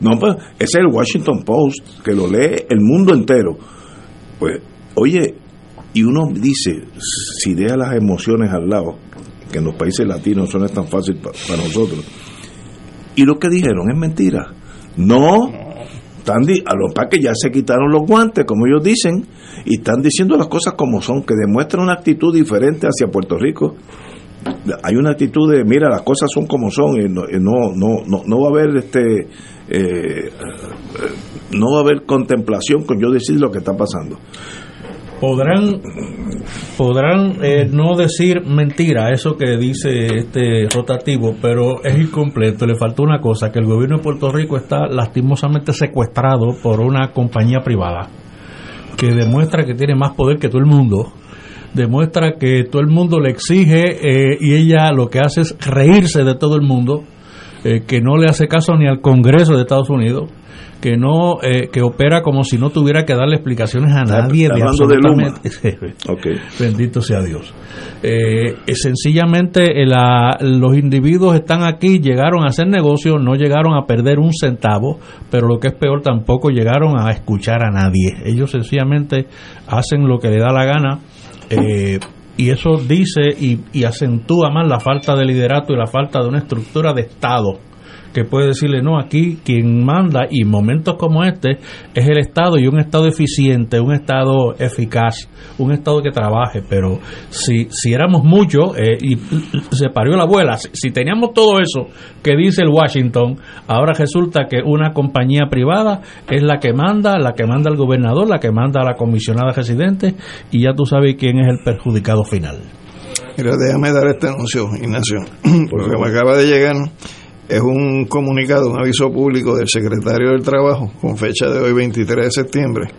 No, pues ese es el Washington Post, que lo lee el mundo entero. Pues, oye, y uno dice, si deja las emociones al lado, que en los países latinos eso no es tan fácil pa- para nosotros, y lo que dijeron es mentira. No, a los que ya se quitaron los guantes, como ellos dicen, y están diciendo las cosas como son, que demuestran una actitud diferente hacia Puerto Rico. Hay una actitud de, mira, las cosas son como son, y no, no, no, no, no va a haber este, eh, no va a haber contemplación con yo decir lo que está pasando. Podrán podrán eh, no decir mentira eso que dice este rotativo pero es incompleto. Le faltó una cosa que el gobierno de Puerto Rico está lastimosamente secuestrado por una compañía privada que demuestra que tiene más poder que todo el mundo demuestra que todo el mundo le exige eh, y ella lo que hace es reírse de todo el mundo eh, que no le hace caso ni al Congreso de Estados Unidos que no eh, que opera como si no tuviera que darle explicaciones a nadie de de absolutamente. Ok. bendito sea Dios. Eh, eh, sencillamente eh, la- los individuos están aquí llegaron a hacer negocio no llegaron a perder un centavo pero lo que es peor tampoco llegaron a escuchar a nadie. Ellos sencillamente hacen lo que le da la gana eh, y eso dice y, y acentúa más la falta de liderato y la falta de una estructura de Estado que puede decirle, no, aquí quien manda, y en momentos como este, es el Estado y un Estado eficiente, un Estado eficaz, un Estado que trabaje, pero si, si éramos muchos, eh, y se parió la abuela, si, si teníamos todo eso que dice el Washington, ahora resulta que una compañía privada es la que manda, la que manda el gobernador, la que manda a la comisionada residente, y ya tú sabes quién es el perjudicado final. Mira, déjame dar este anuncio, Ignacio, porque me acaba de llegar. Es un comunicado, un aviso público del secretario del Trabajo, con fecha de hoy, 23 de septiembre,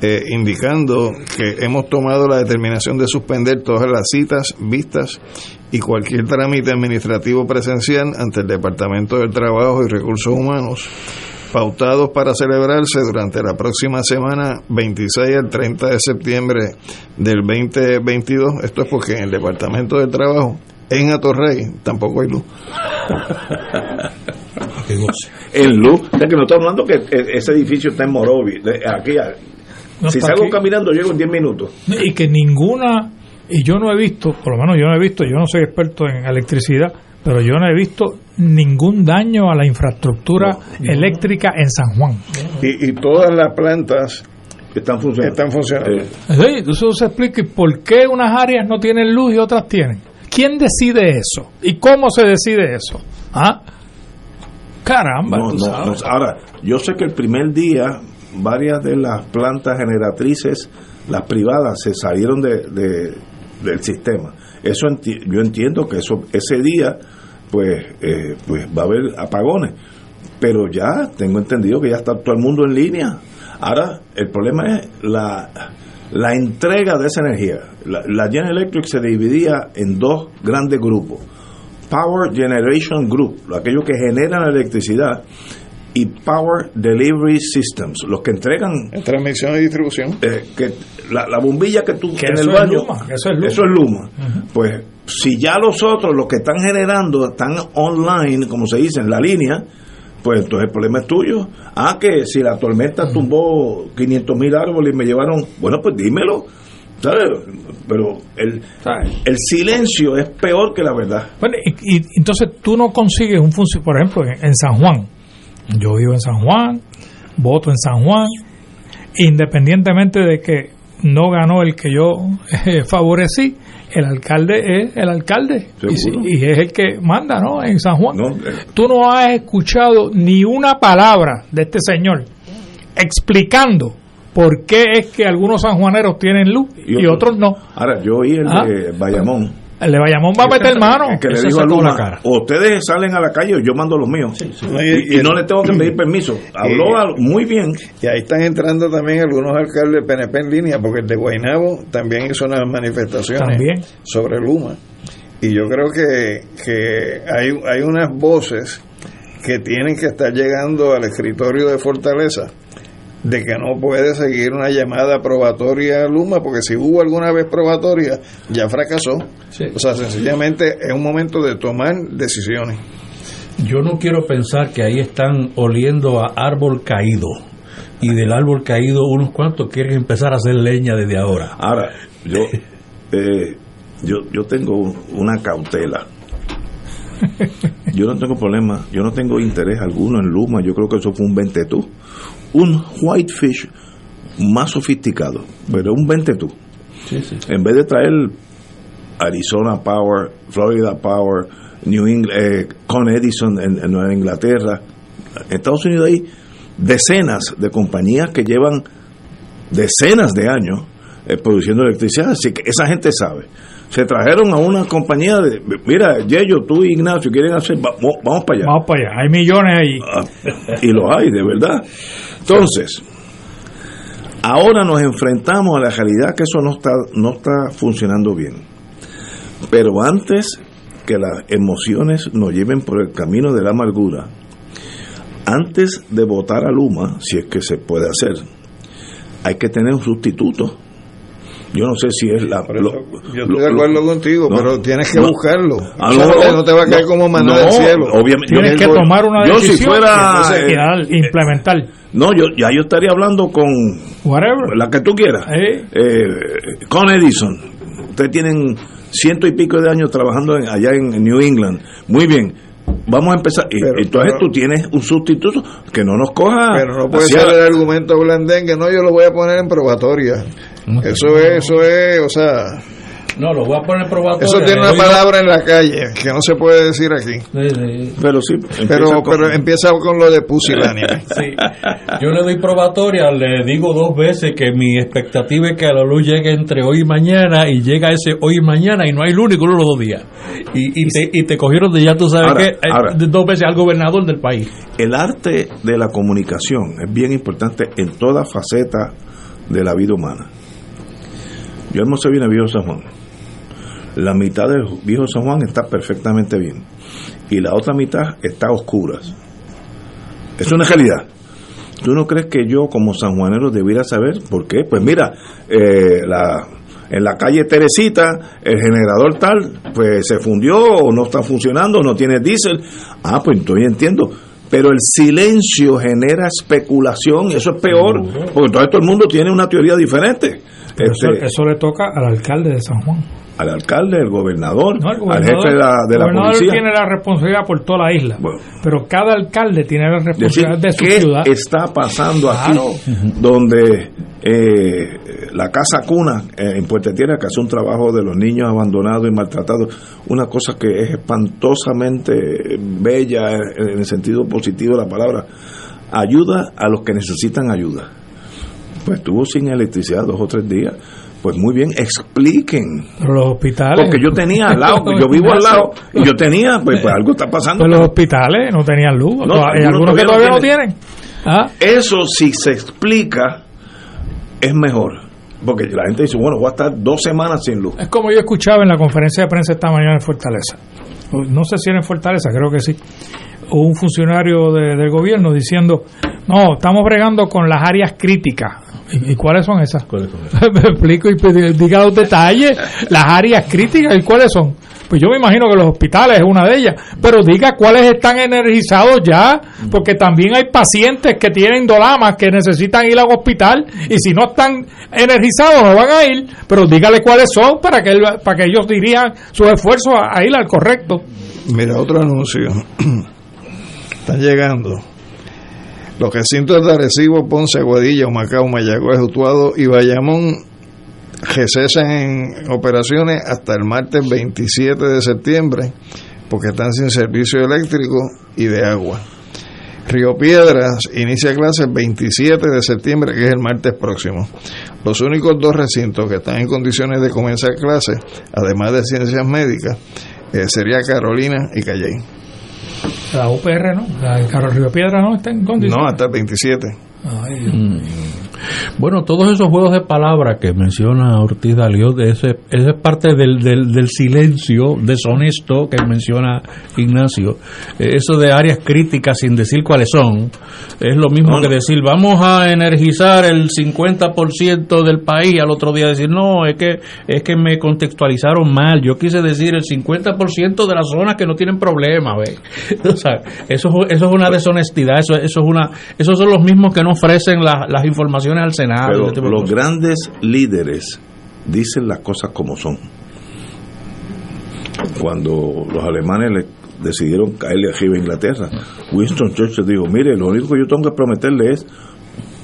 eh, indicando que hemos tomado la determinación de suspender todas las citas, vistas y cualquier trámite administrativo presencial ante el Departamento del Trabajo y Recursos Humanos pautados para celebrarse durante la próxima semana 26 al 30 de septiembre del 2022. Esto es porque en el Departamento del Trabajo, en Atorrey, tampoco hay luz. En luz, o sea que no estamos hablando que e- ese edificio está en Morovi, aquí, No si está salgo aquí. caminando llego en 10 minutos. y que ninguna y yo no he visto por lo menos yo no he visto yo no soy experto en electricidad pero yo no he visto ningún daño a la infraestructura eléctrica en San Juan Y, y todas las plantas están funcionando. Están funcionando. Sí, eso se explica por qué unas áreas no tienen luz y otras tienen quién decide eso y cómo se decide eso ah caramba No, tú no, no. Ahora, yo sé que el primer día varias de las plantas generatrices, las privadas, se salieron de, de- del sistema. Eso enti- yo entiendo que eso ese día, pues, eh, pues va a haber apagones. Pero ya tengo entendido que ya está todo el mundo en línea. Ahora, el problema es la, la entrega de esa energía. La, la General Electric se dividía en dos grandes grupos. Power Generation Group, aquellos que generan la electricidad, y Power Delivery Systems, los que entregan transmisión y distribución. eh, que la, la bombilla que tú Que en eso el es baño, Luma, que eso es Luma. Luma. Pues si ya los otros, los que están generando, están online, como se dice, en la línea, pues entonces el problema es tuyo. Ah, que si la tormenta tumbó 500 mil árboles y me llevaron, bueno, pues dímelo. ¿Sabes? Pero el, el silencio es peor que la verdad. Bueno, y, y entonces tú no consigues un funcionario, por ejemplo, en, en San Juan. Yo vivo en San Juan, voto en San Juan, independientemente de que no ganó el que yo eh, favorecí el alcalde es el alcalde y, y es el que manda, ¿no? En San Juan. No, eh, Tú no has escuchado ni una palabra de este señor explicando por qué es que algunos sanjuaneros tienen luz y, Y otros no. Ahora, yo oí el Ah. de Bayamón. El de Bayamón va a meter mano. que le dijo a la Luma, cara. o ustedes salen a la calle o yo mando los míos. Y, y no le tengo que pedir permiso. Habló muy bien. Y ahí están entrando también algunos alcaldes PNP en línea, porque el de Guaynabo también hizo unas manifestaciones También. sobre Luma. Y yo creo que, que hay, hay unas voces que tienen que estar llegando al escritorio de Fortaleza de que no puede seguir una llamada probatoria a Luma, porque si hubo alguna vez probatoria, ya fracasó. O sea, sencillamente es un momento de tomar decisiones. Yo no quiero pensar que ahí están oliendo a árbol caído. Y del árbol caído unos cuantos quieren empezar a hacer leña desde ahora. Ahora, yo, eh, yo, yo tengo una cautela. Yo no tengo problema, yo no tengo interés alguno en Luma. Yo creo que eso fue un ventetú. Un whitefish más sofisticado, pero un ventetú. En vez de traer Arizona Power, Florida Power, New England, eh, Con Edison en, en Nueva Inglaterra, en Estados Unidos hay decenas de compañías que llevan decenas de años eh, produciendo electricidad, así que esa gente sabe. Se trajeron a una compañía de, mira, Yello, tú y Ignacio quieren hacer, va- vamos, vamos para allá. Vamos para allá. Hay millones ahí. Ah, y lo hay, de verdad. Entonces, ahora nos enfrentamos a la realidad que eso no está, no está funcionando bien. Pero antes que las emociones nos lleven por el camino de la amargura, antes de votar a Luma, si es que se puede hacer, hay que tener un sustituto. Yo no sé si es la... lo- Yo lo- estoy de acuerdo lo- contigo, no, pero tienes que no. buscarlo. Ah, O sea, no, te va a caer no, como maná no, del cielo. Obviamente. Tienes yo que tomar una yo decisión si fuera... y entonces eh, a implementar. no, yo ya yo estaría hablando con Whatever. la que tú quieras. Eh. Eh, con Edison. Ustedes tienen ciento y pico de años trabajando en- allá en New England. Muy bien. Vamos a empezar. Y- Pero- entonces pero- tú tienes un sustituto que no nos coja. Pero no puede hacia- ser el argumento blandengue, no, yo lo voy a poner en probatoria. Eso es, eso es, o sea, No, lo voy a poner probatorio. eso tiene una palabra en la calle que no se puede decir aquí. Sí, sí. Pero sí. Pero, empieza con- pero empieza con lo de pusilánime. Sí. Yo le doy probatoria, le digo dos veces que mi expectativa es que la luz llegue entre hoy y mañana y llega ese hoy y mañana y no hay luz ninguno de los dos días. Y, y, te, y te cogieron de ya tú sabes Ahora, que eh, ahora. dos veces al gobernador del país. El arte de la comunicación es bien importante en toda faceta de la vida humana. Yo hermoso bien a Viejo San Juan. La mitad del Viejo San Juan está perfectamente bien. Y la otra mitad está a oscuras. Es una realidad. ¿Tú no crees que yo como sanjuanero debiera saber por qué? Pues mira, eh, la, en la calle Teresita, el generador tal, pues se fundió o no está funcionando, no tiene diésel. Ah, pues entonces entiendo. Pero el silencio genera especulación y eso es peor, porque entonces todo el mundo tiene una teoría diferente. Pero eso, Este, eso le toca al alcalde de San Juan. al alcalde, al gobernador, No, al jefe de la, de el la gobernador policía. tiene la responsabilidad por toda la isla. Bueno. Pero cada alcalde tiene la decir responsabilidad de su qué ciudad. está pasando Claro. aquí donde eh, la casa cuna eh, en Puerto Tierra que hace un trabajo de los niños abandonados y maltratados una cosa que es espantosamente bella en en el sentido positivo de la palabra ayuda a los que necesitan ayuda pues estuvo sin electricidad dos o tres días pues muy bien expliquen Pero los hospitales. porque yo tenía al lado yo vivo al lado y yo tenía pues, pues algo está pasando Pero los hospitales no tenían luz. No, Hay algunos algunos que todavía no no tienen. Ah, Eso si se explica es mejor. Porque la gente dice, bueno, voy a estar dos semanas sin luz. Es como yo escuchaba en la conferencia de prensa esta mañana en Fortaleza. No sé si era en Fortaleza, creo que sí. Hubo un funcionario de- del gobierno diciendo, no, estamos bregando con las áreas críticas. ¿Y, y cuáles son esas? Me explico y diga los detalles. Las áreas críticas, ¿y cuáles son? Pues yo me imagino que los hospitales es una de ellas. Pero diga cuáles están energizados ya, porque también hay pacientes que tienen dolamas que necesitan ir al hospital y si no están energizados no van a ir. Pero dígale cuáles son para que, él- para que ellos dirijan sus esfuerzos a, a ir al correcto. Mira, otro anuncio. Están llegando. Los recintos de Arecibo, Ponce, Aguadilla, Macao, Mayagüez, Utuado y Bayamón en operaciones hasta el martes 27 de septiembre porque están sin servicio eléctrico y de agua. Río Piedras inicia clases el 27 de septiembre, que es el martes próximo. Los únicos dos recintos que están en condiciones de comenzar clases, además de ciencias médicas, eh, sería Carolina y Calley. La UPR no, la Carol Río Piedras no está en condiciones. No, hasta el 27. Mm. Bueno, todos esos juegos de palabras que menciona Ortiz Daliot, ese es parte del, del, silencio deshonesto que menciona Ignacio. Eh, eso de áreas críticas sin decir cuáles son, es lo mismo que decir vamos a energizar el 50% del país y al otro día decir no, es que, es que me contextualizaron mal, yo quise decir el 50% de las zonas que no tienen problema. O sea, eso, eso es una deshonestidad, eso, eso es una, esos son los mismos que no ofrecen las informaciones al Senado. Pero este los grandes líderes dicen las cosas como son. Cuando los alemanes le decidieron caerle arriba a Inglaterra, Winston Churchill dijo, mire, lo único que yo tengo que prometerle es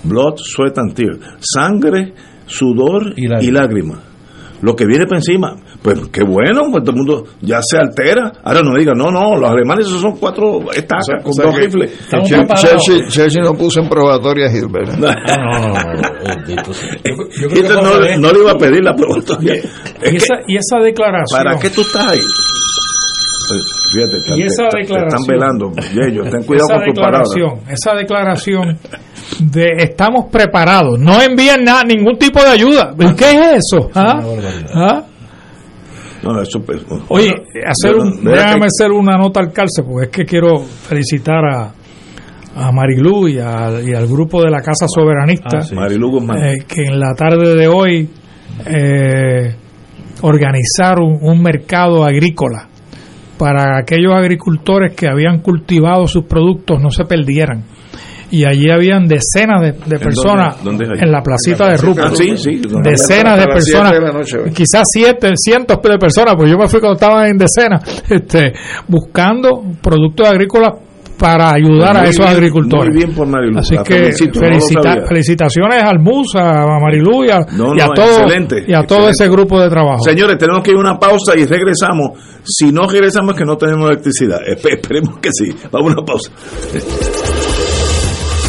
blood, sweat and tears, sangre, sudor y lágrimas lo que viene por encima, pues qué bueno, pues todo el mundo ya se altera. Ahora no diga, no, no, los alemanes esos son cuatro estacas con dos rifles. Churchill, no puso en probatoria a Hilbert. No, no, no. no, no, le iba a pedir la probatoria. Y, esa, y esa declaración. ¿Para qué tú estás ahí? Fíjate, y esa declaración, están velando. Ellos, ten cuidado con tu declaración, Esa declaración de estamos preparados, no envían nada, ningún tipo de ayuda. ¿Qué es eso? ¿Ah? ¿Ah? No, eso, pues, Oye, hacer un, déjame hacer una nota al cárcel, porque es que quiero felicitar a, a Marilú y, al grupo de la Casa Soberanista, ah, eh, que en la tarde de hoy eh, organizaron un mercado agrícola para aquellos agricultores que habían cultivado sus productos no se perdieran. Y allí habían decenas de, personas ¿En, la placita de Rupa. Ah, decenas de personas, quizás siete, cientos de personas, pues yo me fui cuando estaban en decenas, este, buscando productos agrícolas para ayudar a esos agricultores. Muy bien por Marilu. Así que felicitaciones al MUS, a Marilu y a, todo, y a todo ese grupo de trabajo. Señores, tenemos que ir a una pausa y regresamos. Si no regresamos es que no tenemos electricidad. Esperemos que sí. Vamos a una pausa.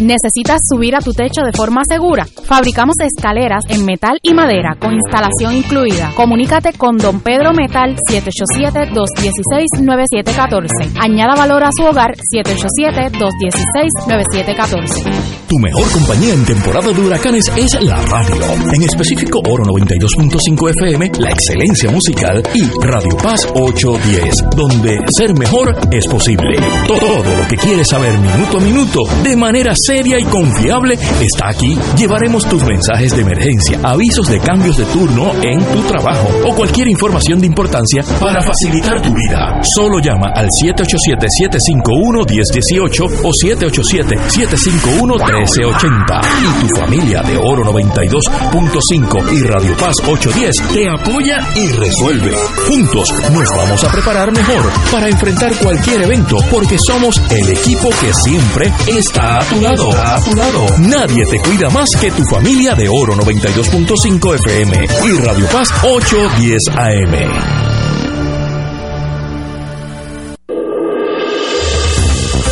¿Necesitas subir a tu techo de forma segura? Fabricamos escaleras en metal y madera con instalación incluida. Comunícate con Don Pedro Metal 787-216-9714. Añada valor a su hogar 787-216-9714. Tu mejor compañía en temporada de huracanes es la radio. En específico Oro 92.5 FM, la excelencia musical y Radio Paz 810, donde ser mejor es posible. Todo lo que quieres saber minuto a minuto de manera seria y confiable está aquí. Llevaremos tus mensajes de emergencia, avisos de cambios de turno en tu trabajo o cualquier información de importancia para facilitar tu vida. Solo llama al 787-751-1018 o 787-751-1380. Y tu familia de Oro 92.5 y Radio Paz 810 te apoya y resuelve. Juntos nos vamos a preparar mejor para enfrentar cualquier evento porque somos el equipo que siempre está a tu lado a tu lado. Nadie te cuida más que tu familia de Oro 92.5 FM y Radio Paz 810 AM.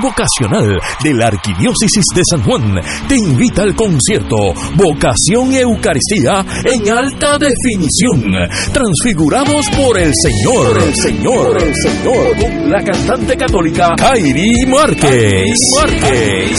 Vocacional de la Arquidiócesis de San Juan. Te invita al concierto Vocación y Eucaristía en alta definición, transfigurados por el Señor, el Señor, el Señor, con la cantante católica Kairi Márquez. Márquez.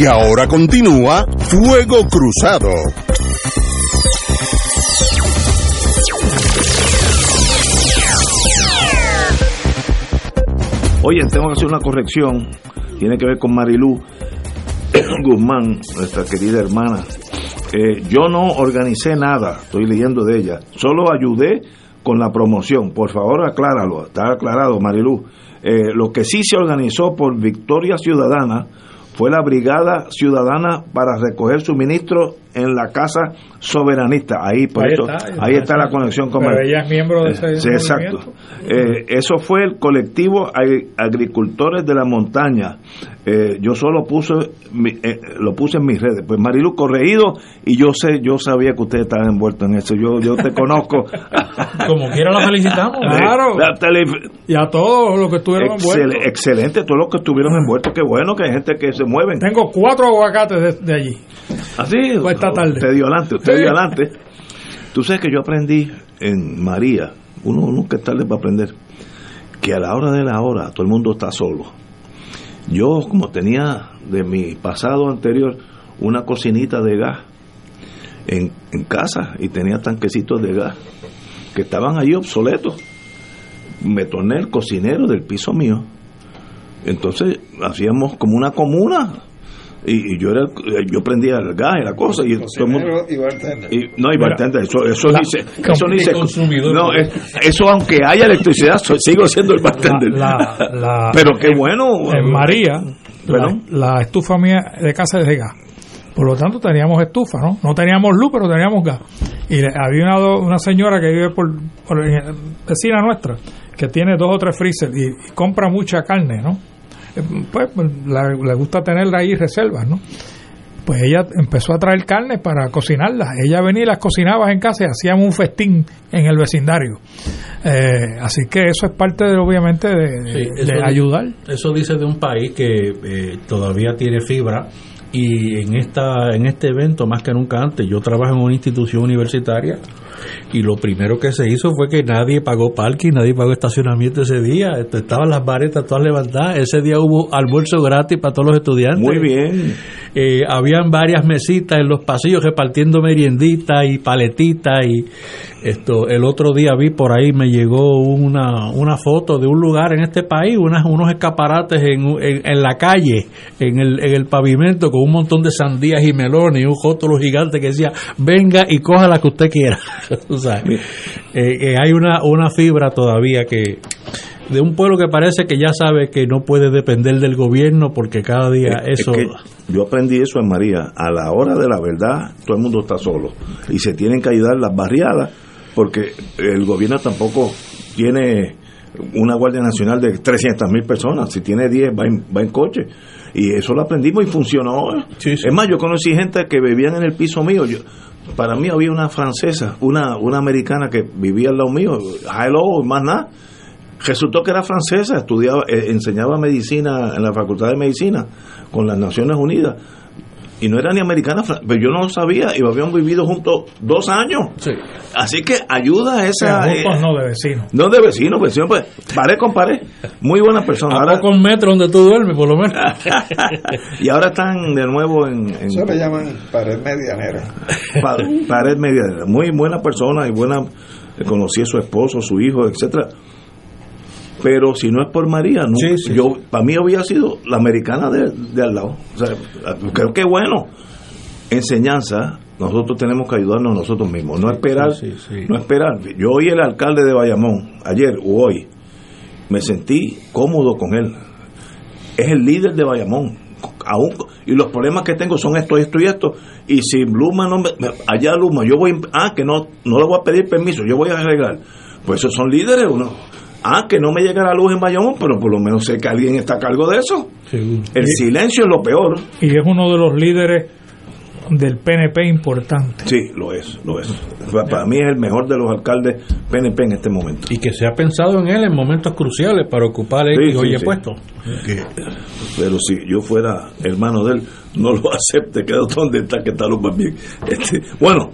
Y ahora continúa Fuego Cruzado. Oye, tengo que hacer una corrección. Tiene que ver con Marilú Guzmán, nuestra querida hermana. Eh, yo no organicé nada, estoy leyendo de ella. Solo ayudé con la promoción. Por favor, acláralo. Está aclarado, Marilú. Eh, lo que sí se organizó por Victoria Ciudadana fue la Brigada Ciudadana para recoger suministros en la Casa Soberanista. Ahí, por Ahí eso, está, ahí está. está la conexión con Pero ella es miembro de ese Sí, exacto. Eh, eso fue el colectivo Ag- Agricultores de la Montaña. Eh, yo solo puse mi- eh, lo puse en mis redes. Pues Marilu corregido y yo sé, yo sabía que usted estaba envuelto en eso. Yo, yo te conozco. Como quiera la felicitamos. Claro. La tele- Y a todos los que estuvieron Excel- envueltos. excelente, todos los que estuvieron envueltos. Qué bueno que hay gente que se mueven. Tengo cuatro aguacates de, de allí. Así, Pues esta tarde. Usted dio adelante, usted dio adelante. Tú sabes que yo aprendí en María, uno nunca es tarde para aprender, que a la hora de la hora todo el mundo está solo. Yo, como tenía de mi pasado anterior una cocinita de gas en, en casa y tenía tanquecitos de gas que estaban ahí obsoletos, me torné el cocinero del piso mío. Entonces hacíamos como una comuna y, y yo era el- yo prendía el gas y la cosa y todo el mundo y bartender. y- no, y bartender, eso, eso la- ni se, eso ni se- consumidor. no, es- eso aunque haya electricidad, sigo siendo el bartender. La- la- Pero qué bueno. En María, la, la estufa mía de casa es de gas. Por lo tanto, teníamos estufa, ¿no? No teníamos luz, pero teníamos gas. Y le- había una, una señora que vive por, por vecina nuestra, que tiene dos o tres freezer y, y compra mucha carne, ¿no? Eh, Pues la- le gusta tenerla ahí reservas, ¿no? Pues ella empezó a traer carne para cocinarlas. Ella venía y las cocinaba en casa y hacíamos un festín en el vecindario. Eh, así que eso es parte, de, obviamente, de, de- Sí, eso ayudar. Eso dice de un país que eh, todavía tiene fibra y en esta en este evento más que nunca antes yo trabajo en una institución universitaria y lo primero que se hizo fue que nadie pagó parking, nadie pagó estacionamiento ese día, Esto, estaban las varetas todas levantadas, ese día hubo almuerzo gratis para todos los estudiantes. Muy bien. Eh, habían varias mesitas en los pasillos repartiendo merienditas y paletitas y esto el otro día vi por ahí me llegó una, una foto de un lugar en este país unas, unos escaparates en, en, en la calle en el, en el pavimento con un montón de sandías y melones y un rótulo gigante que decía venga y coja la que usted quiera Tú sabes. Eh, eh, hay una, una fibra todavía que de un pueblo que parece que ya sabe que no puede depender del gobierno porque cada día Es eso que yo aprendí eso en María. A la hora de la verdad, todo el mundo está solo. Y se tienen que ayudar las barriadas, porque el gobierno tampoco tiene una Guardia Nacional de 300 mil personas. Si tiene 10, va en, va en coche. Y eso lo aprendimos y funcionó. ¿eh? Es más, yo conocí gente que vivían en el piso mío. Yo, para mí había una francesa, una, una americana que vivía al lado mío. Hello, más nada. Resultó que era francesa, estudiaba, eh, enseñaba medicina en la Facultad de Medicina con las Naciones Unidas. Y no era ni americana, pero yo no lo sabía y habíamos vivido juntos dos años. Así que ayuda a esa... Juntos no de vecinos. No de vecinos, vecinos, pues paré con pared. Muy buena persona. A Ahora, con metro donde tú duermes, por lo menos. y ahora están de nuevo en... en Eso le llaman pared medianera. pa- pared medianera. Muy buena persona y buena... Conocí a su esposo, su hijo, etcétera pero si no es por María, no, yo para mí había sido la americana de, de al lado. O sea, creo que bueno. Enseñanza, nosotros tenemos que ayudarnos nosotros mismos, no esperar, no esperar. Yo oí el alcalde de Bayamón ayer o hoy, me sentí cómodo con él. Es el líder de Bayamón. Aún, y los problemas que tengo son esto, esto y esto. Y si Luma no me, allá Luma, yo voy, ah, que no, no le voy a pedir permiso, yo voy a arreglar. Pues esos son líderes, uno. Ah, que no me llega la luz en Bayamón, pero por lo menos sé que alguien está a cargo de eso. El silencio es lo peor. Y es uno de los líderes del PNP importante. Sí, lo es, lo es. Pa- Para mí es el mejor de los alcaldes PNP en este momento. Y que se ha pensado en él en momentos cruciales para ocupar el Sí, sí, puesto. Pero si yo fuera hermano de él, no lo acepte, queda donde está, que está lo más bien. Este, bueno,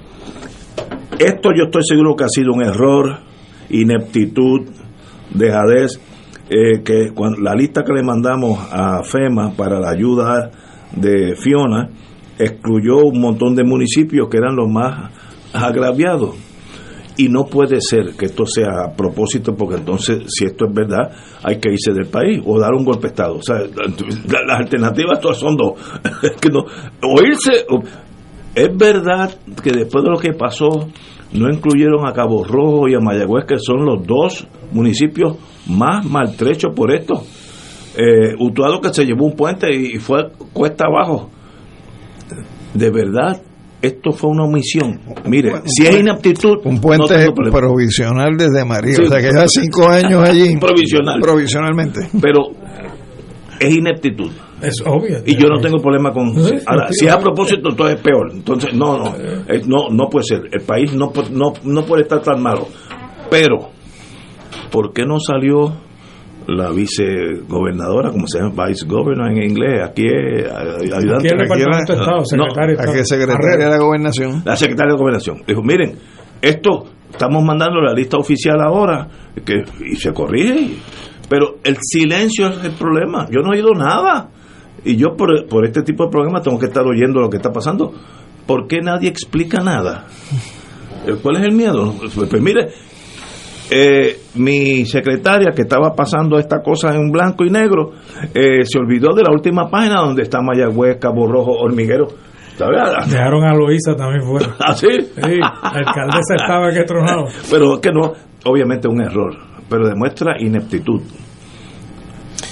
esto yo estoy seguro que ha sido un error, ineptitud, dejadez, eh, que la lista que le mandamos a FEMA para la ayuda de Fiona excluyó un montón de municipios que eran los más agraviados. Y no puede ser que esto sea a propósito, porque entonces, si esto es verdad, hay que irse del país o dar un golpe de Estado. O las alternativas todas son dos. Que no, irse. es verdad que después de lo que pasó, no incluyeron a Cabo Rojo y a Mayagüez, que son los dos municipios más maltrechos por esto. Eh, Utuado que se llevó un puente y fue cuesta abajo. De verdad, esto fue una omisión. Mire, si es inaptitud, Un puente provisional desde María. Sí. o sea que ya cinco años allí. Provisional. Provisionalmente. Pero es ineptitud. Es obvio. Y yo no tengo problema con. Sí, Ahora, si es a propósito, entonces es peor. Entonces, no, no. eh, No, no puede ser. El país no, no, no puede estar tan malo. Pero, ¿por qué no salió la vicegobernadora, como se llama, vice governor en inglés? Aquí es eh, ayudante. Aquí el Departamento de Estado, No, secretario de Aquí secretaria de la gobernación. la secretaria de gobernación dijo miren esto estamos mandando la lista oficial ahora que y se corrige pero el silencio es el problema yo no he oído nada y yo por, por este tipo de programas tengo que estar oyendo lo que está pasando ¿por qué nadie explica nada? Eh, ¿cuál es el miedo? pues, pues mire eh, mi secretaria que estaba pasando esta cosa en blanco y negro eh, se olvidó de la última página donde está Mayagüez, Cabo Rojo, Hormiguero ¿sabes? Dejaron a Loíza también fuera. ¿Ah, sí? Sí, la alcaldesa estaba que tronado. Pero es que no, obviamente un error, pero demuestra ineptitud.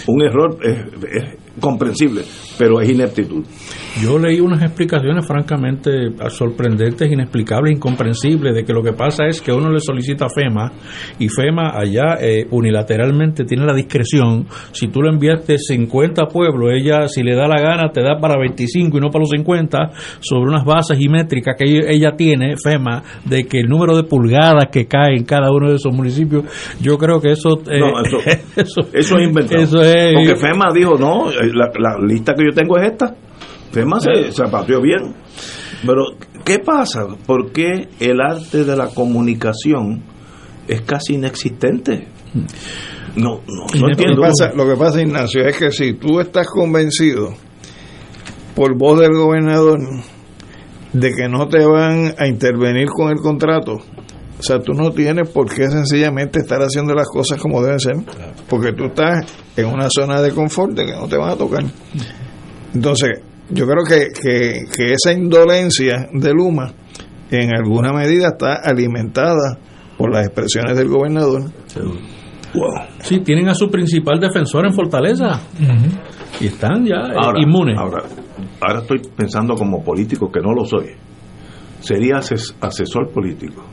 Un error es, es comprensible, pero es ineptitud. Yo leí unas explicaciones francamente sorprendentes, inexplicables, incomprensibles, de que lo que pasa es que uno le solicita a FEMA y FEMA allá eh, unilateralmente tiene la discreción. Si tú le enviaste 50 pueblos, ella si le da la gana te da para 25 y no para los 50 sobre unas bases y métricas que ella, tiene, FEMA, de que el número de pulgadas que cae en cada uno de esos municipios, yo creo que eso... eh, No, eso, eso, eso es inventado. eso es- Porque FEMA dijo, no, eh, la, la lista que yo tengo es esta. FEMA se, se pateó bien. Pero, ¿qué pasa? ¿Por qué el arte de la comunicación es casi inexistente? No, no, no Lo que, entiendo. pasa, lo que pasa, Ignacio, es que si tú estás convencido por voz del gobernador de que no te van a intervenir con el contrato, o sea, tú no tienes por qué sencillamente estar haciendo las cosas como deben ser, porque tú estás en una zona de confort de que no te van a tocar. Entonces, yo creo que, que, que esa indolencia de Luma en alguna medida está alimentada por las expresiones del gobernador. Sí, tienen a su principal defensor en Fortaleza y están ya eh, Ahora, inmunes. Ahora, ahora estoy pensando como político que no lo soy. Sería ases- asesor político.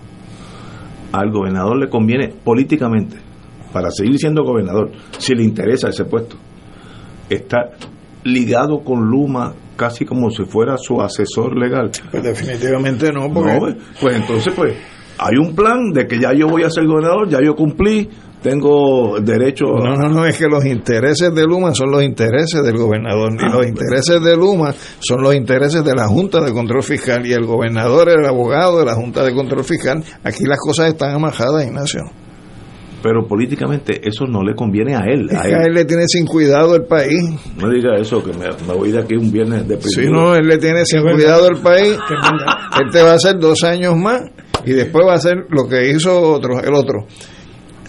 Al gobernador le conviene políticamente, para seguir siendo gobernador, si le interesa ese puesto, estar ligado con Luma casi como si fuera su asesor legal. Pues definitivamente no, porque No, pues, pues entonces pues hay un plan de que ya yo voy a ser gobernador, ya yo cumplí, tengo derecho No, no, no, es que los intereses de Luma son los intereses del gobernador y Ah, los intereses de Luma son los intereses de la Junta de Control Fiscal y el gobernador es el abogado de la Junta de Control Fiscal. Aquí las cosas están amajadas, Ignacio. pero políticamente eso no le conviene a él. A a él le tiene sin cuidado el país. No diga eso, que me, me voy de aquí un viernes de Si no, él le tiene sin cuidado el país. Él te va a hacer dos años más y después va a hacer lo que hizo otro, el otro,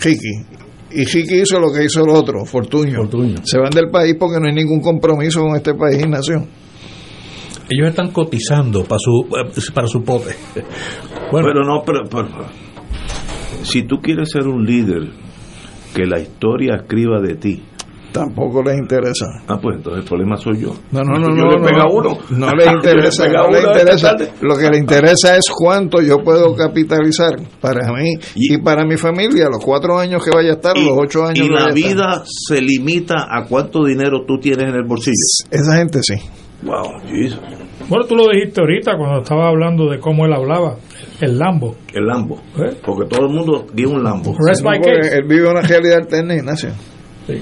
Ricky. Y Ricky hizo lo que hizo el otro, Fortuño. Se van del país porque no hay ningún compromiso con este país y nación. Ellos están cotizando para su, para su pote. Bueno, pero no, pero, pero- si tú quieres ser un líder que la historia escriba de ti, Tampoco les interesa. ah, pues entonces el problema soy yo. No, no, no, Yo no, le pego no, a uno. no les interesa, le no les interesa. Lo que le interesa es cuánto yo puedo capitalizar para mí y, para mi familia, los cuatro años que vaya a estar, los ocho años Y que vaya la a estar. vida se limita a cuánto dinero tú tienes en el bolsillo. Esa gente sí. Wow, Jesus. Bueno, tú lo dijiste ahorita cuando estaba hablando de cómo él hablaba, el Lambo. El Lambo. ¿Eh? Porque todo el mundo tiene un Lambo. Rest No, my porque case. él vive una realidad alterna, Ignacio. Y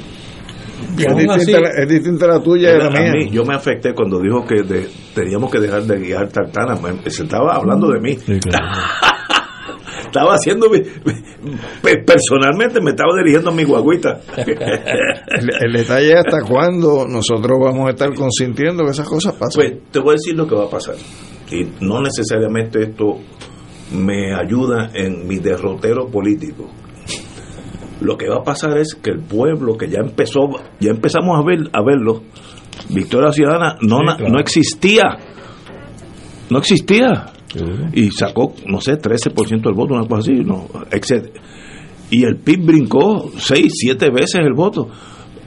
Es distinta, así- la- es distinta la tuya y la mía. mí, yo me afecté cuando dijo que de- teníamos que dejar de guiar tartana. Me- Se estaba hablando de mí. estaba haciendo mi- pe- personalmente me estaba dirigiendo a mi guaguita. El, el detalle es hasta cuándo nosotros vamos a estar consintiendo que esas cosas pasen. Pues te voy a decir lo que va a pasar. Y no necesariamente esto me ayuda en mi derrotero político. Lo que va a pasar es que el pueblo que ya empezó, ya empezamos a ver a verlo, Victoria Ciudadana no, Sí, na- claro. no existía. No existía. Y sacó, no sé, 13% del voto, una cosa así, no, etc. Y el PIB brincó 6, 7 veces el voto.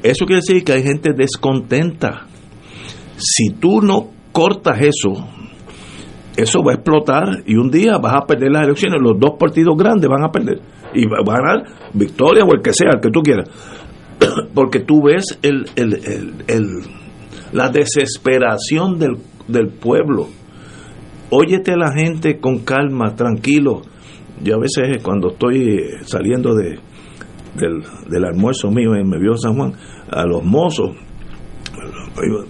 Eso quiere decir que hay gente descontenta. Si tú no cortas eso, eso va a explotar y un día vas a perder las elecciones. Los dos partidos grandes van a perder. Y va a ganar Victoria o el que sea, el que tú quieras. Porque tú ves el, el- el- la desesperación del, del pueblo. Óyete a la gente con calma, tranquilo. Yo a veces cuando estoy eh, saliendo de, del, del almuerzo mío en Mevio San Juan, a los mozos,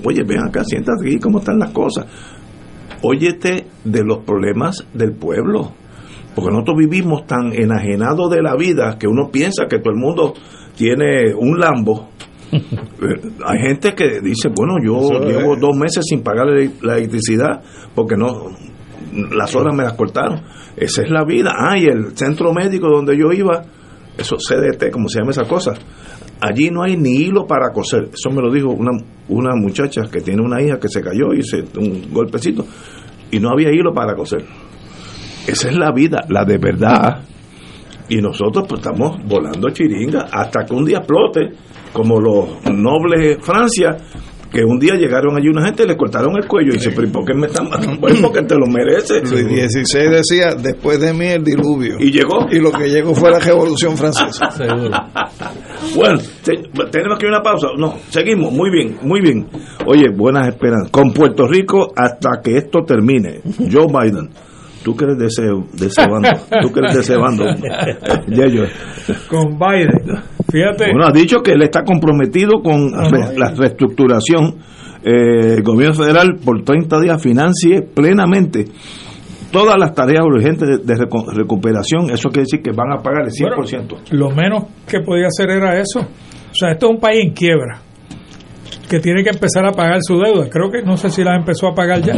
Oye, ven acá, siéntate aquí, ¿cómo están las cosas? Óyete de los problemas del pueblo. Porque nosotros vivimos tan enajenados de la vida que uno piensa que todo el mundo tiene un Lambo. Eh, Hay gente que dice, bueno, yo Eso es. llevo dos meses sin pagar la la electricidad porque no las horas me las cortaron. Esa es la vida. Ah, y el centro médico donde yo iba, eso CDT, como se llama esa cosa, allí no hay ni hilo para coser. Eso me lo dijo una, una muchacha que tiene una hija que se cayó y se un golpecito y no había hilo para coser. Esa es la vida, la de verdad. Y nosotros pues estamos volando chiringa hasta que un día explote, como los nobles de Francia, que un día llegaron allí una gente y le cortaron el cuello y dice, pero ¿y por qué me están matando? Pues porque te lo mereces. Luis XVI decía, después de mí el diluvio. Y llegó. Y lo que llegó fue la Revolución Francesa. Bueno, te- tenemos que ir a una pausa. No, seguimos. Muy bien, muy bien. Oye, buenas esperanzas. Con Puerto Rico hasta que esto termine. Joe Biden. Tú que eres de ese, de ese bando. Tú que eres de ese bando. Ya yo. Con Biden. Fíjate. Bueno, ha dicho que él está comprometido con re- la reestructuración. Eh, el gobierno federal por 30 días financie plenamente todas las tareas urgentes de, recuperación. Eso quiere decir que van a pagar el 100%. Lo menos que podía hacer era eso. O sea, esto es un país en quiebra que tiene que empezar a pagar su deuda. Creo que no sé si la empezó a pagar ya,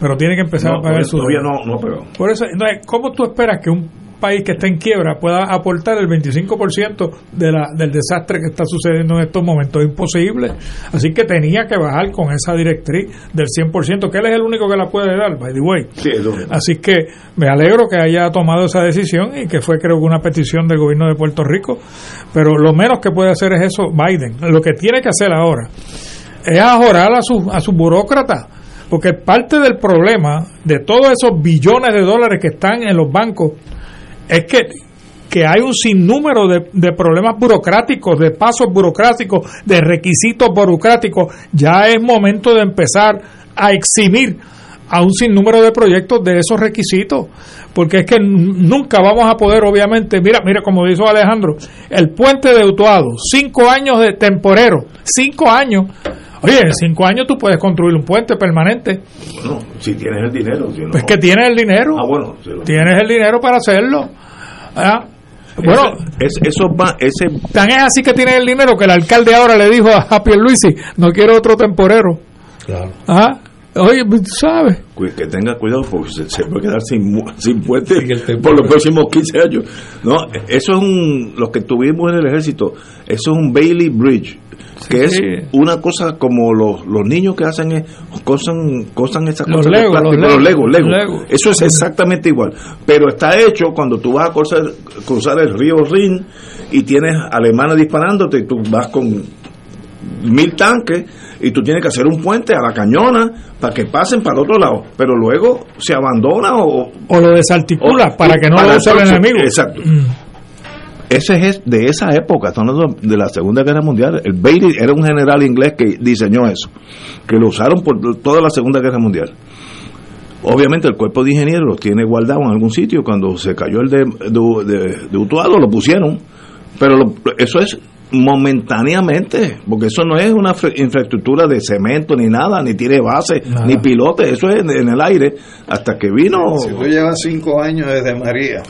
pero tiene que empezar No, a pagar su todavía deuda. no, no, pero Por eso, entonces, ¿cómo tú esperas que un país que está en quiebra pueda aportar el 25% de la, del desastre que está sucediendo en estos momentos? Es imposible. Así que tenía que bajar con esa directriz del 100%, que él es el único que la puede dar, by the way. Sí. Así que me alegro que haya tomado esa decisión y que fue creo que una petición del gobierno de Puerto Rico, pero lo menos que puede hacer es eso Biden. Lo que tiene que hacer ahora es ajorar a sus a sus burócratas, porque parte del problema de todos esos billones de dólares que están en los bancos es que que hay un sinnúmero de, de problemas burocráticos, de pasos burocráticos, de requisitos burocráticos. Ya es momento de empezar a eximir a un sinnúmero de proyectos de esos requisitos, porque es que nunca vamos a poder, obviamente, mira, mira como dijo Alejandro, el puente de Utuado, cinco años de temporero, cinco años. Oye, en cinco años tú puedes construir un puente permanente. Bueno, si tienes el dinero. Si no, pues que tienes el dinero. Ah, bueno. Tienes el dinero para hacerlo. ¿Ah? Bueno, ese, eso va, ese... Tan es así que tiene el dinero que el alcalde ahora le dijo a Luisi no quiero otro temporero. Claro. ¿Ah? Oye, pues, ¿sabes? Que tenga cuidado porque se, puede quedar sin, sin puente por los próximos 15 años. No, eso es un, lo que tuvimos en el ejército, eso es un Bailey Bridge, que es una cosa como los, los niños que hacen es, cosan, cosan esas los cosas los legos, Lego, Eso es exactamente igual, pero está hecho cuando tú vas a cruzar, cruzar el río Rin y tienes alemanes disparándote y tú vas con mil tanques y tú tienes que hacer un puente a la cañona para que pasen para el otro lado, pero luego se abandona o, o lo desarticula para que no lo use el enemigo. Exacto. Mm. Ese es de esa época, de la Segunda Guerra Mundial. El Bailey era un general inglés que diseñó eso, que lo usaron por toda la Segunda Guerra Mundial. Obviamente el cuerpo de ingenieros lo tiene guardado en algún sitio. Cuando se cayó el de, de, Utuado lo pusieron. Pero eso es momentáneamente, porque eso no es una infraestructura de cemento ni nada, ni tiene base, ni pilote, eso es en, el aire, hasta que vino... Si tú llevas cinco años desde María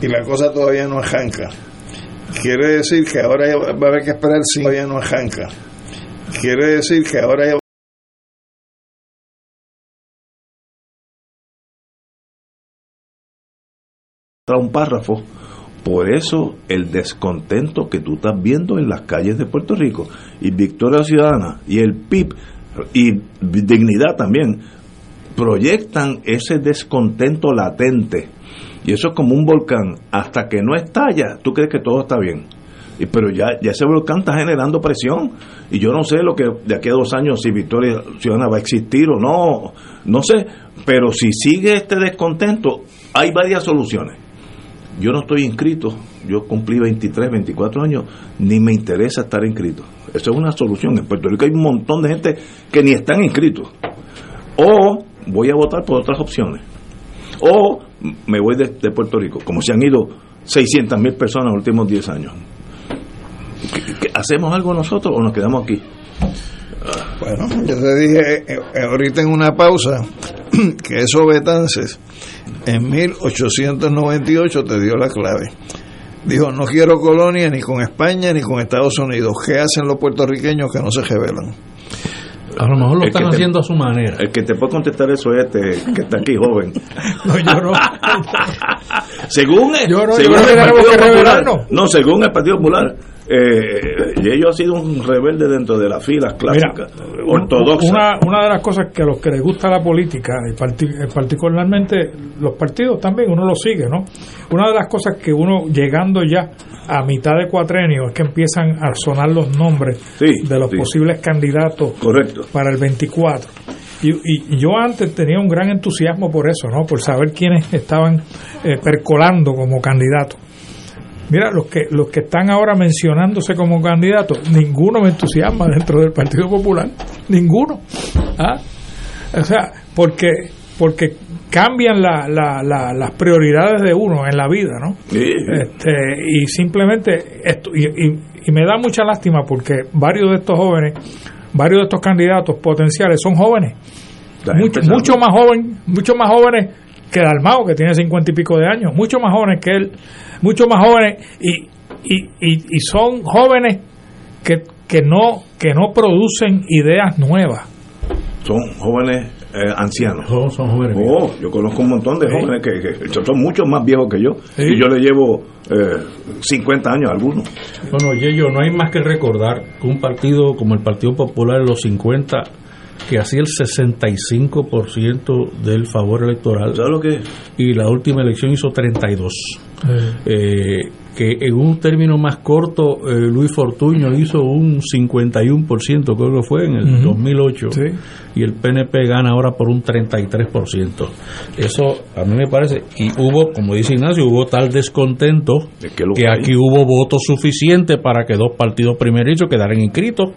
y la cosa todavía no arranca, quiere decir que ahora va a haber que esperar cinco años no arranca. Quiere decir que ahora un párrafo por eso el descontento que tú estás viendo en las calles de Puerto Rico y Victoria Ciudadana y el PIB y Dignidad también proyectan ese descontento latente. Y eso es como un volcán. Hasta que no estalla, tú crees que todo está bien. Pero ya, ya ese volcán está generando presión. Y yo no sé lo que de aquí a dos años, si Victoria Ciudadana va a existir o no, no sé. Pero si sigue este descontento, hay varias soluciones yo no estoy inscrito, yo cumplí 23, 24 años, ni me interesa estar inscrito. Esa es una solución. En Puerto Rico hay un montón de gente que ni están inscritos. O voy a votar por otras opciones. O me voy de, Puerto Rico, como se han ido 600 mil personas en los últimos 10 años. hacemos algo nosotros o nos quedamos aquí? Bueno, yo te dije eh, eh, ahorita en una pausa que esos betances en 1898 te dio la clave. Dijo, no quiero colonia ni con España ni con Estados Unidos. ¿Qué hacen los puertorriqueños que no se rebelan? A lo mejor lo están haciendo a su manera. El que te puede contestar eso es este, que está aquí joven. no, yo no. según, yo no, según el Partido Popular. No, según el Partido Popular eh, y ellos ha sido un rebelde dentro de las filas clásicas, ortodoxas. Una, una de las cosas que a los que les gusta la política, y particularmente los partidos también, uno lo sigue, ¿no? Una de las cosas que uno, llegando ya a mitad de cuatrenio, es que empiezan a sonar los nombres de los posibles candidatos Correcto. para el 24. Y, y, yo antes tenía un gran entusiasmo por eso, ¿no? Por saber quiénes estaban eh, percolando como candidatos. Mira, los que, los que están ahora mencionándose como candidatos, ninguno me entusiasma dentro del Partido Popular, ninguno. ¿Ah? O sea, porque, porque cambian la, la, las prioridades de uno en la vida, ¿no? Este, y simplemente, esto, y, y, me da mucha lástima porque varios de estos jóvenes, varios de estos candidatos potenciales son jóvenes, mucho, mucho más jóvenes, mucho más jóvenes que Dalmao, que tiene cincuenta y pico de años, mucho más jóvenes que él, mucho más jóvenes, y, y, y, son jóvenes que, que, no, que no producen ideas nuevas. Son jóvenes eh, ancianos. son jóvenes. Oh, yo conozco un montón de jóvenes que, son mucho más viejos que yo. Y yo le llevo eh, 50 años a algunos. Bueno, yo no hay más que recordar que un partido como el Partido Popular en los 50 que hacía el 65% del favor electoral. ¿Sabes lo que Y la última elección hizo 32. Eh, que en un término más corto eh, Luis Fortuño hizo un 51%, creo que fue en el 2008, y el PNP gana ahora por un 33%. Eso a mí me parece, y hubo, como dice Ignacio, hubo tal descontento que, aquí hubo votos suficientes para que dos partidos primerizos quedaran inscritos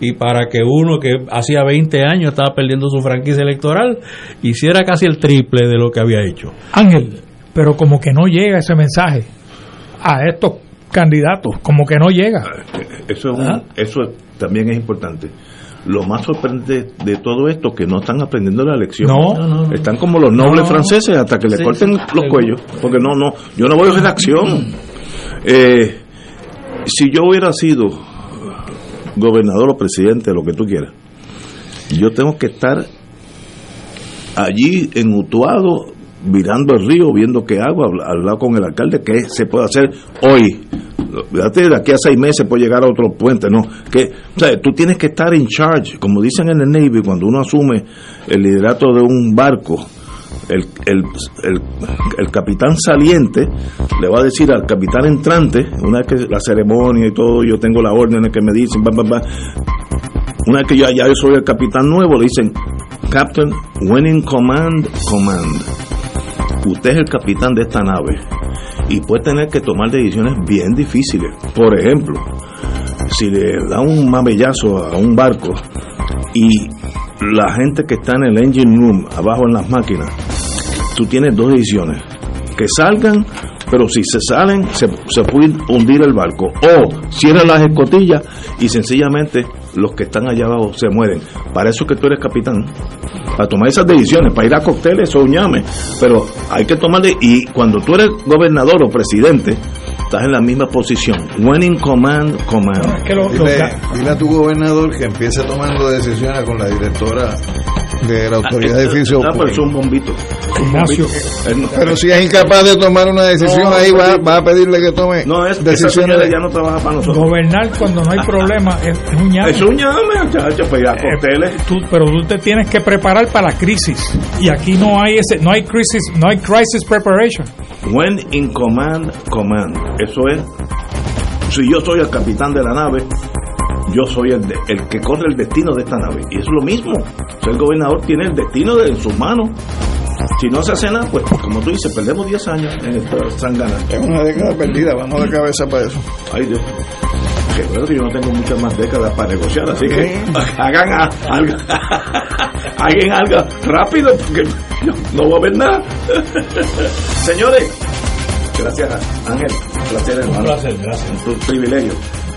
y para que uno que hacía 20 años estaba perdiendo su franquicia electoral hiciera casi el triple de lo que había hecho. Ángel, pero como que no llega ese mensaje a estos candidatos, como que no llega. Eso, eso también es importante. Lo más sorprendente de todo esto que no están aprendiendo la lección. No, están como los nobles franceses hasta que le corten los cuellos, porque no, no, yo no voy a redacción. Eh, si yo hubiera sido gobernador o presidente, lo que tú quieras, yo tengo que estar allí en Utuado mirando el río, viendo qué hago, hablar con el alcalde, qué se puede hacer hoy. Fíjate, de aquí a seis meses puede llegar a otro puente, ¿no? Que, o sea, tú tienes que estar en charge, como dicen en el Navy, cuando uno asume el liderato de un barco, el, el, el, capitán saliente le va a decir al capitán entrante, una vez que la ceremonia y todo, yo tengo la orden que me dicen, una vez que ya, ya yo soy el capitán nuevo, le dicen, Captain, winning command, command usted es el capitán de esta nave y puede tener que tomar decisiones bien difíciles. Por ejemplo, si le da un mamellazo a un barco y la gente que está en el engine room, abajo en las máquinas, tú tienes dos decisiones. Que salgan, pero si se salen, se, se puede hundir el barco. O cierran las escotillas y sencillamente los que están allá abajo se mueren. Para eso que tú eres capitán para tomar esas decisiones, para ir a cócteles o ñame, pero hay que tomarle, y cuando tú eres gobernador o presidente, estás en la misma posición. Winning command, command. dile, a tu gobernador que empiece tomando decisiones con la directora de la autoridad de edificio. Ah, pero es un bombito. Pero si es incapaz de tomar una decisión, ahí va, va, a pedirle que tome no, es, decisiones. ya no trabaja para nosotros. Gobernar cuando no hay problema es, un ñame. Es un ñame, muchachos, para ir a eh, cócteles. pero tú te tienes que preparar para la crisis. Y aquí no hay ese, no hay crisis, no hay crisis preparation. When in command, command. Eso es. Si yo soy el capitán de la nave, yo soy el, el que corre el destino de esta nave. Y es lo mismo. el gobernador tiene el destino de, en sus manos. Si no se hace nada, pues como tú dices, perdemos 10 años en esta sangana. Es una década perdida, vamos de cabeza para eso. Ay Dios. Que bueno que yo no tengo muchas más décadas para negociar, así que hagan algo, hagan algo rápido, porque no voy a ver nada. Señores, gracias Ángel, un placer hermano. Un placer, gracias. Un privilegio.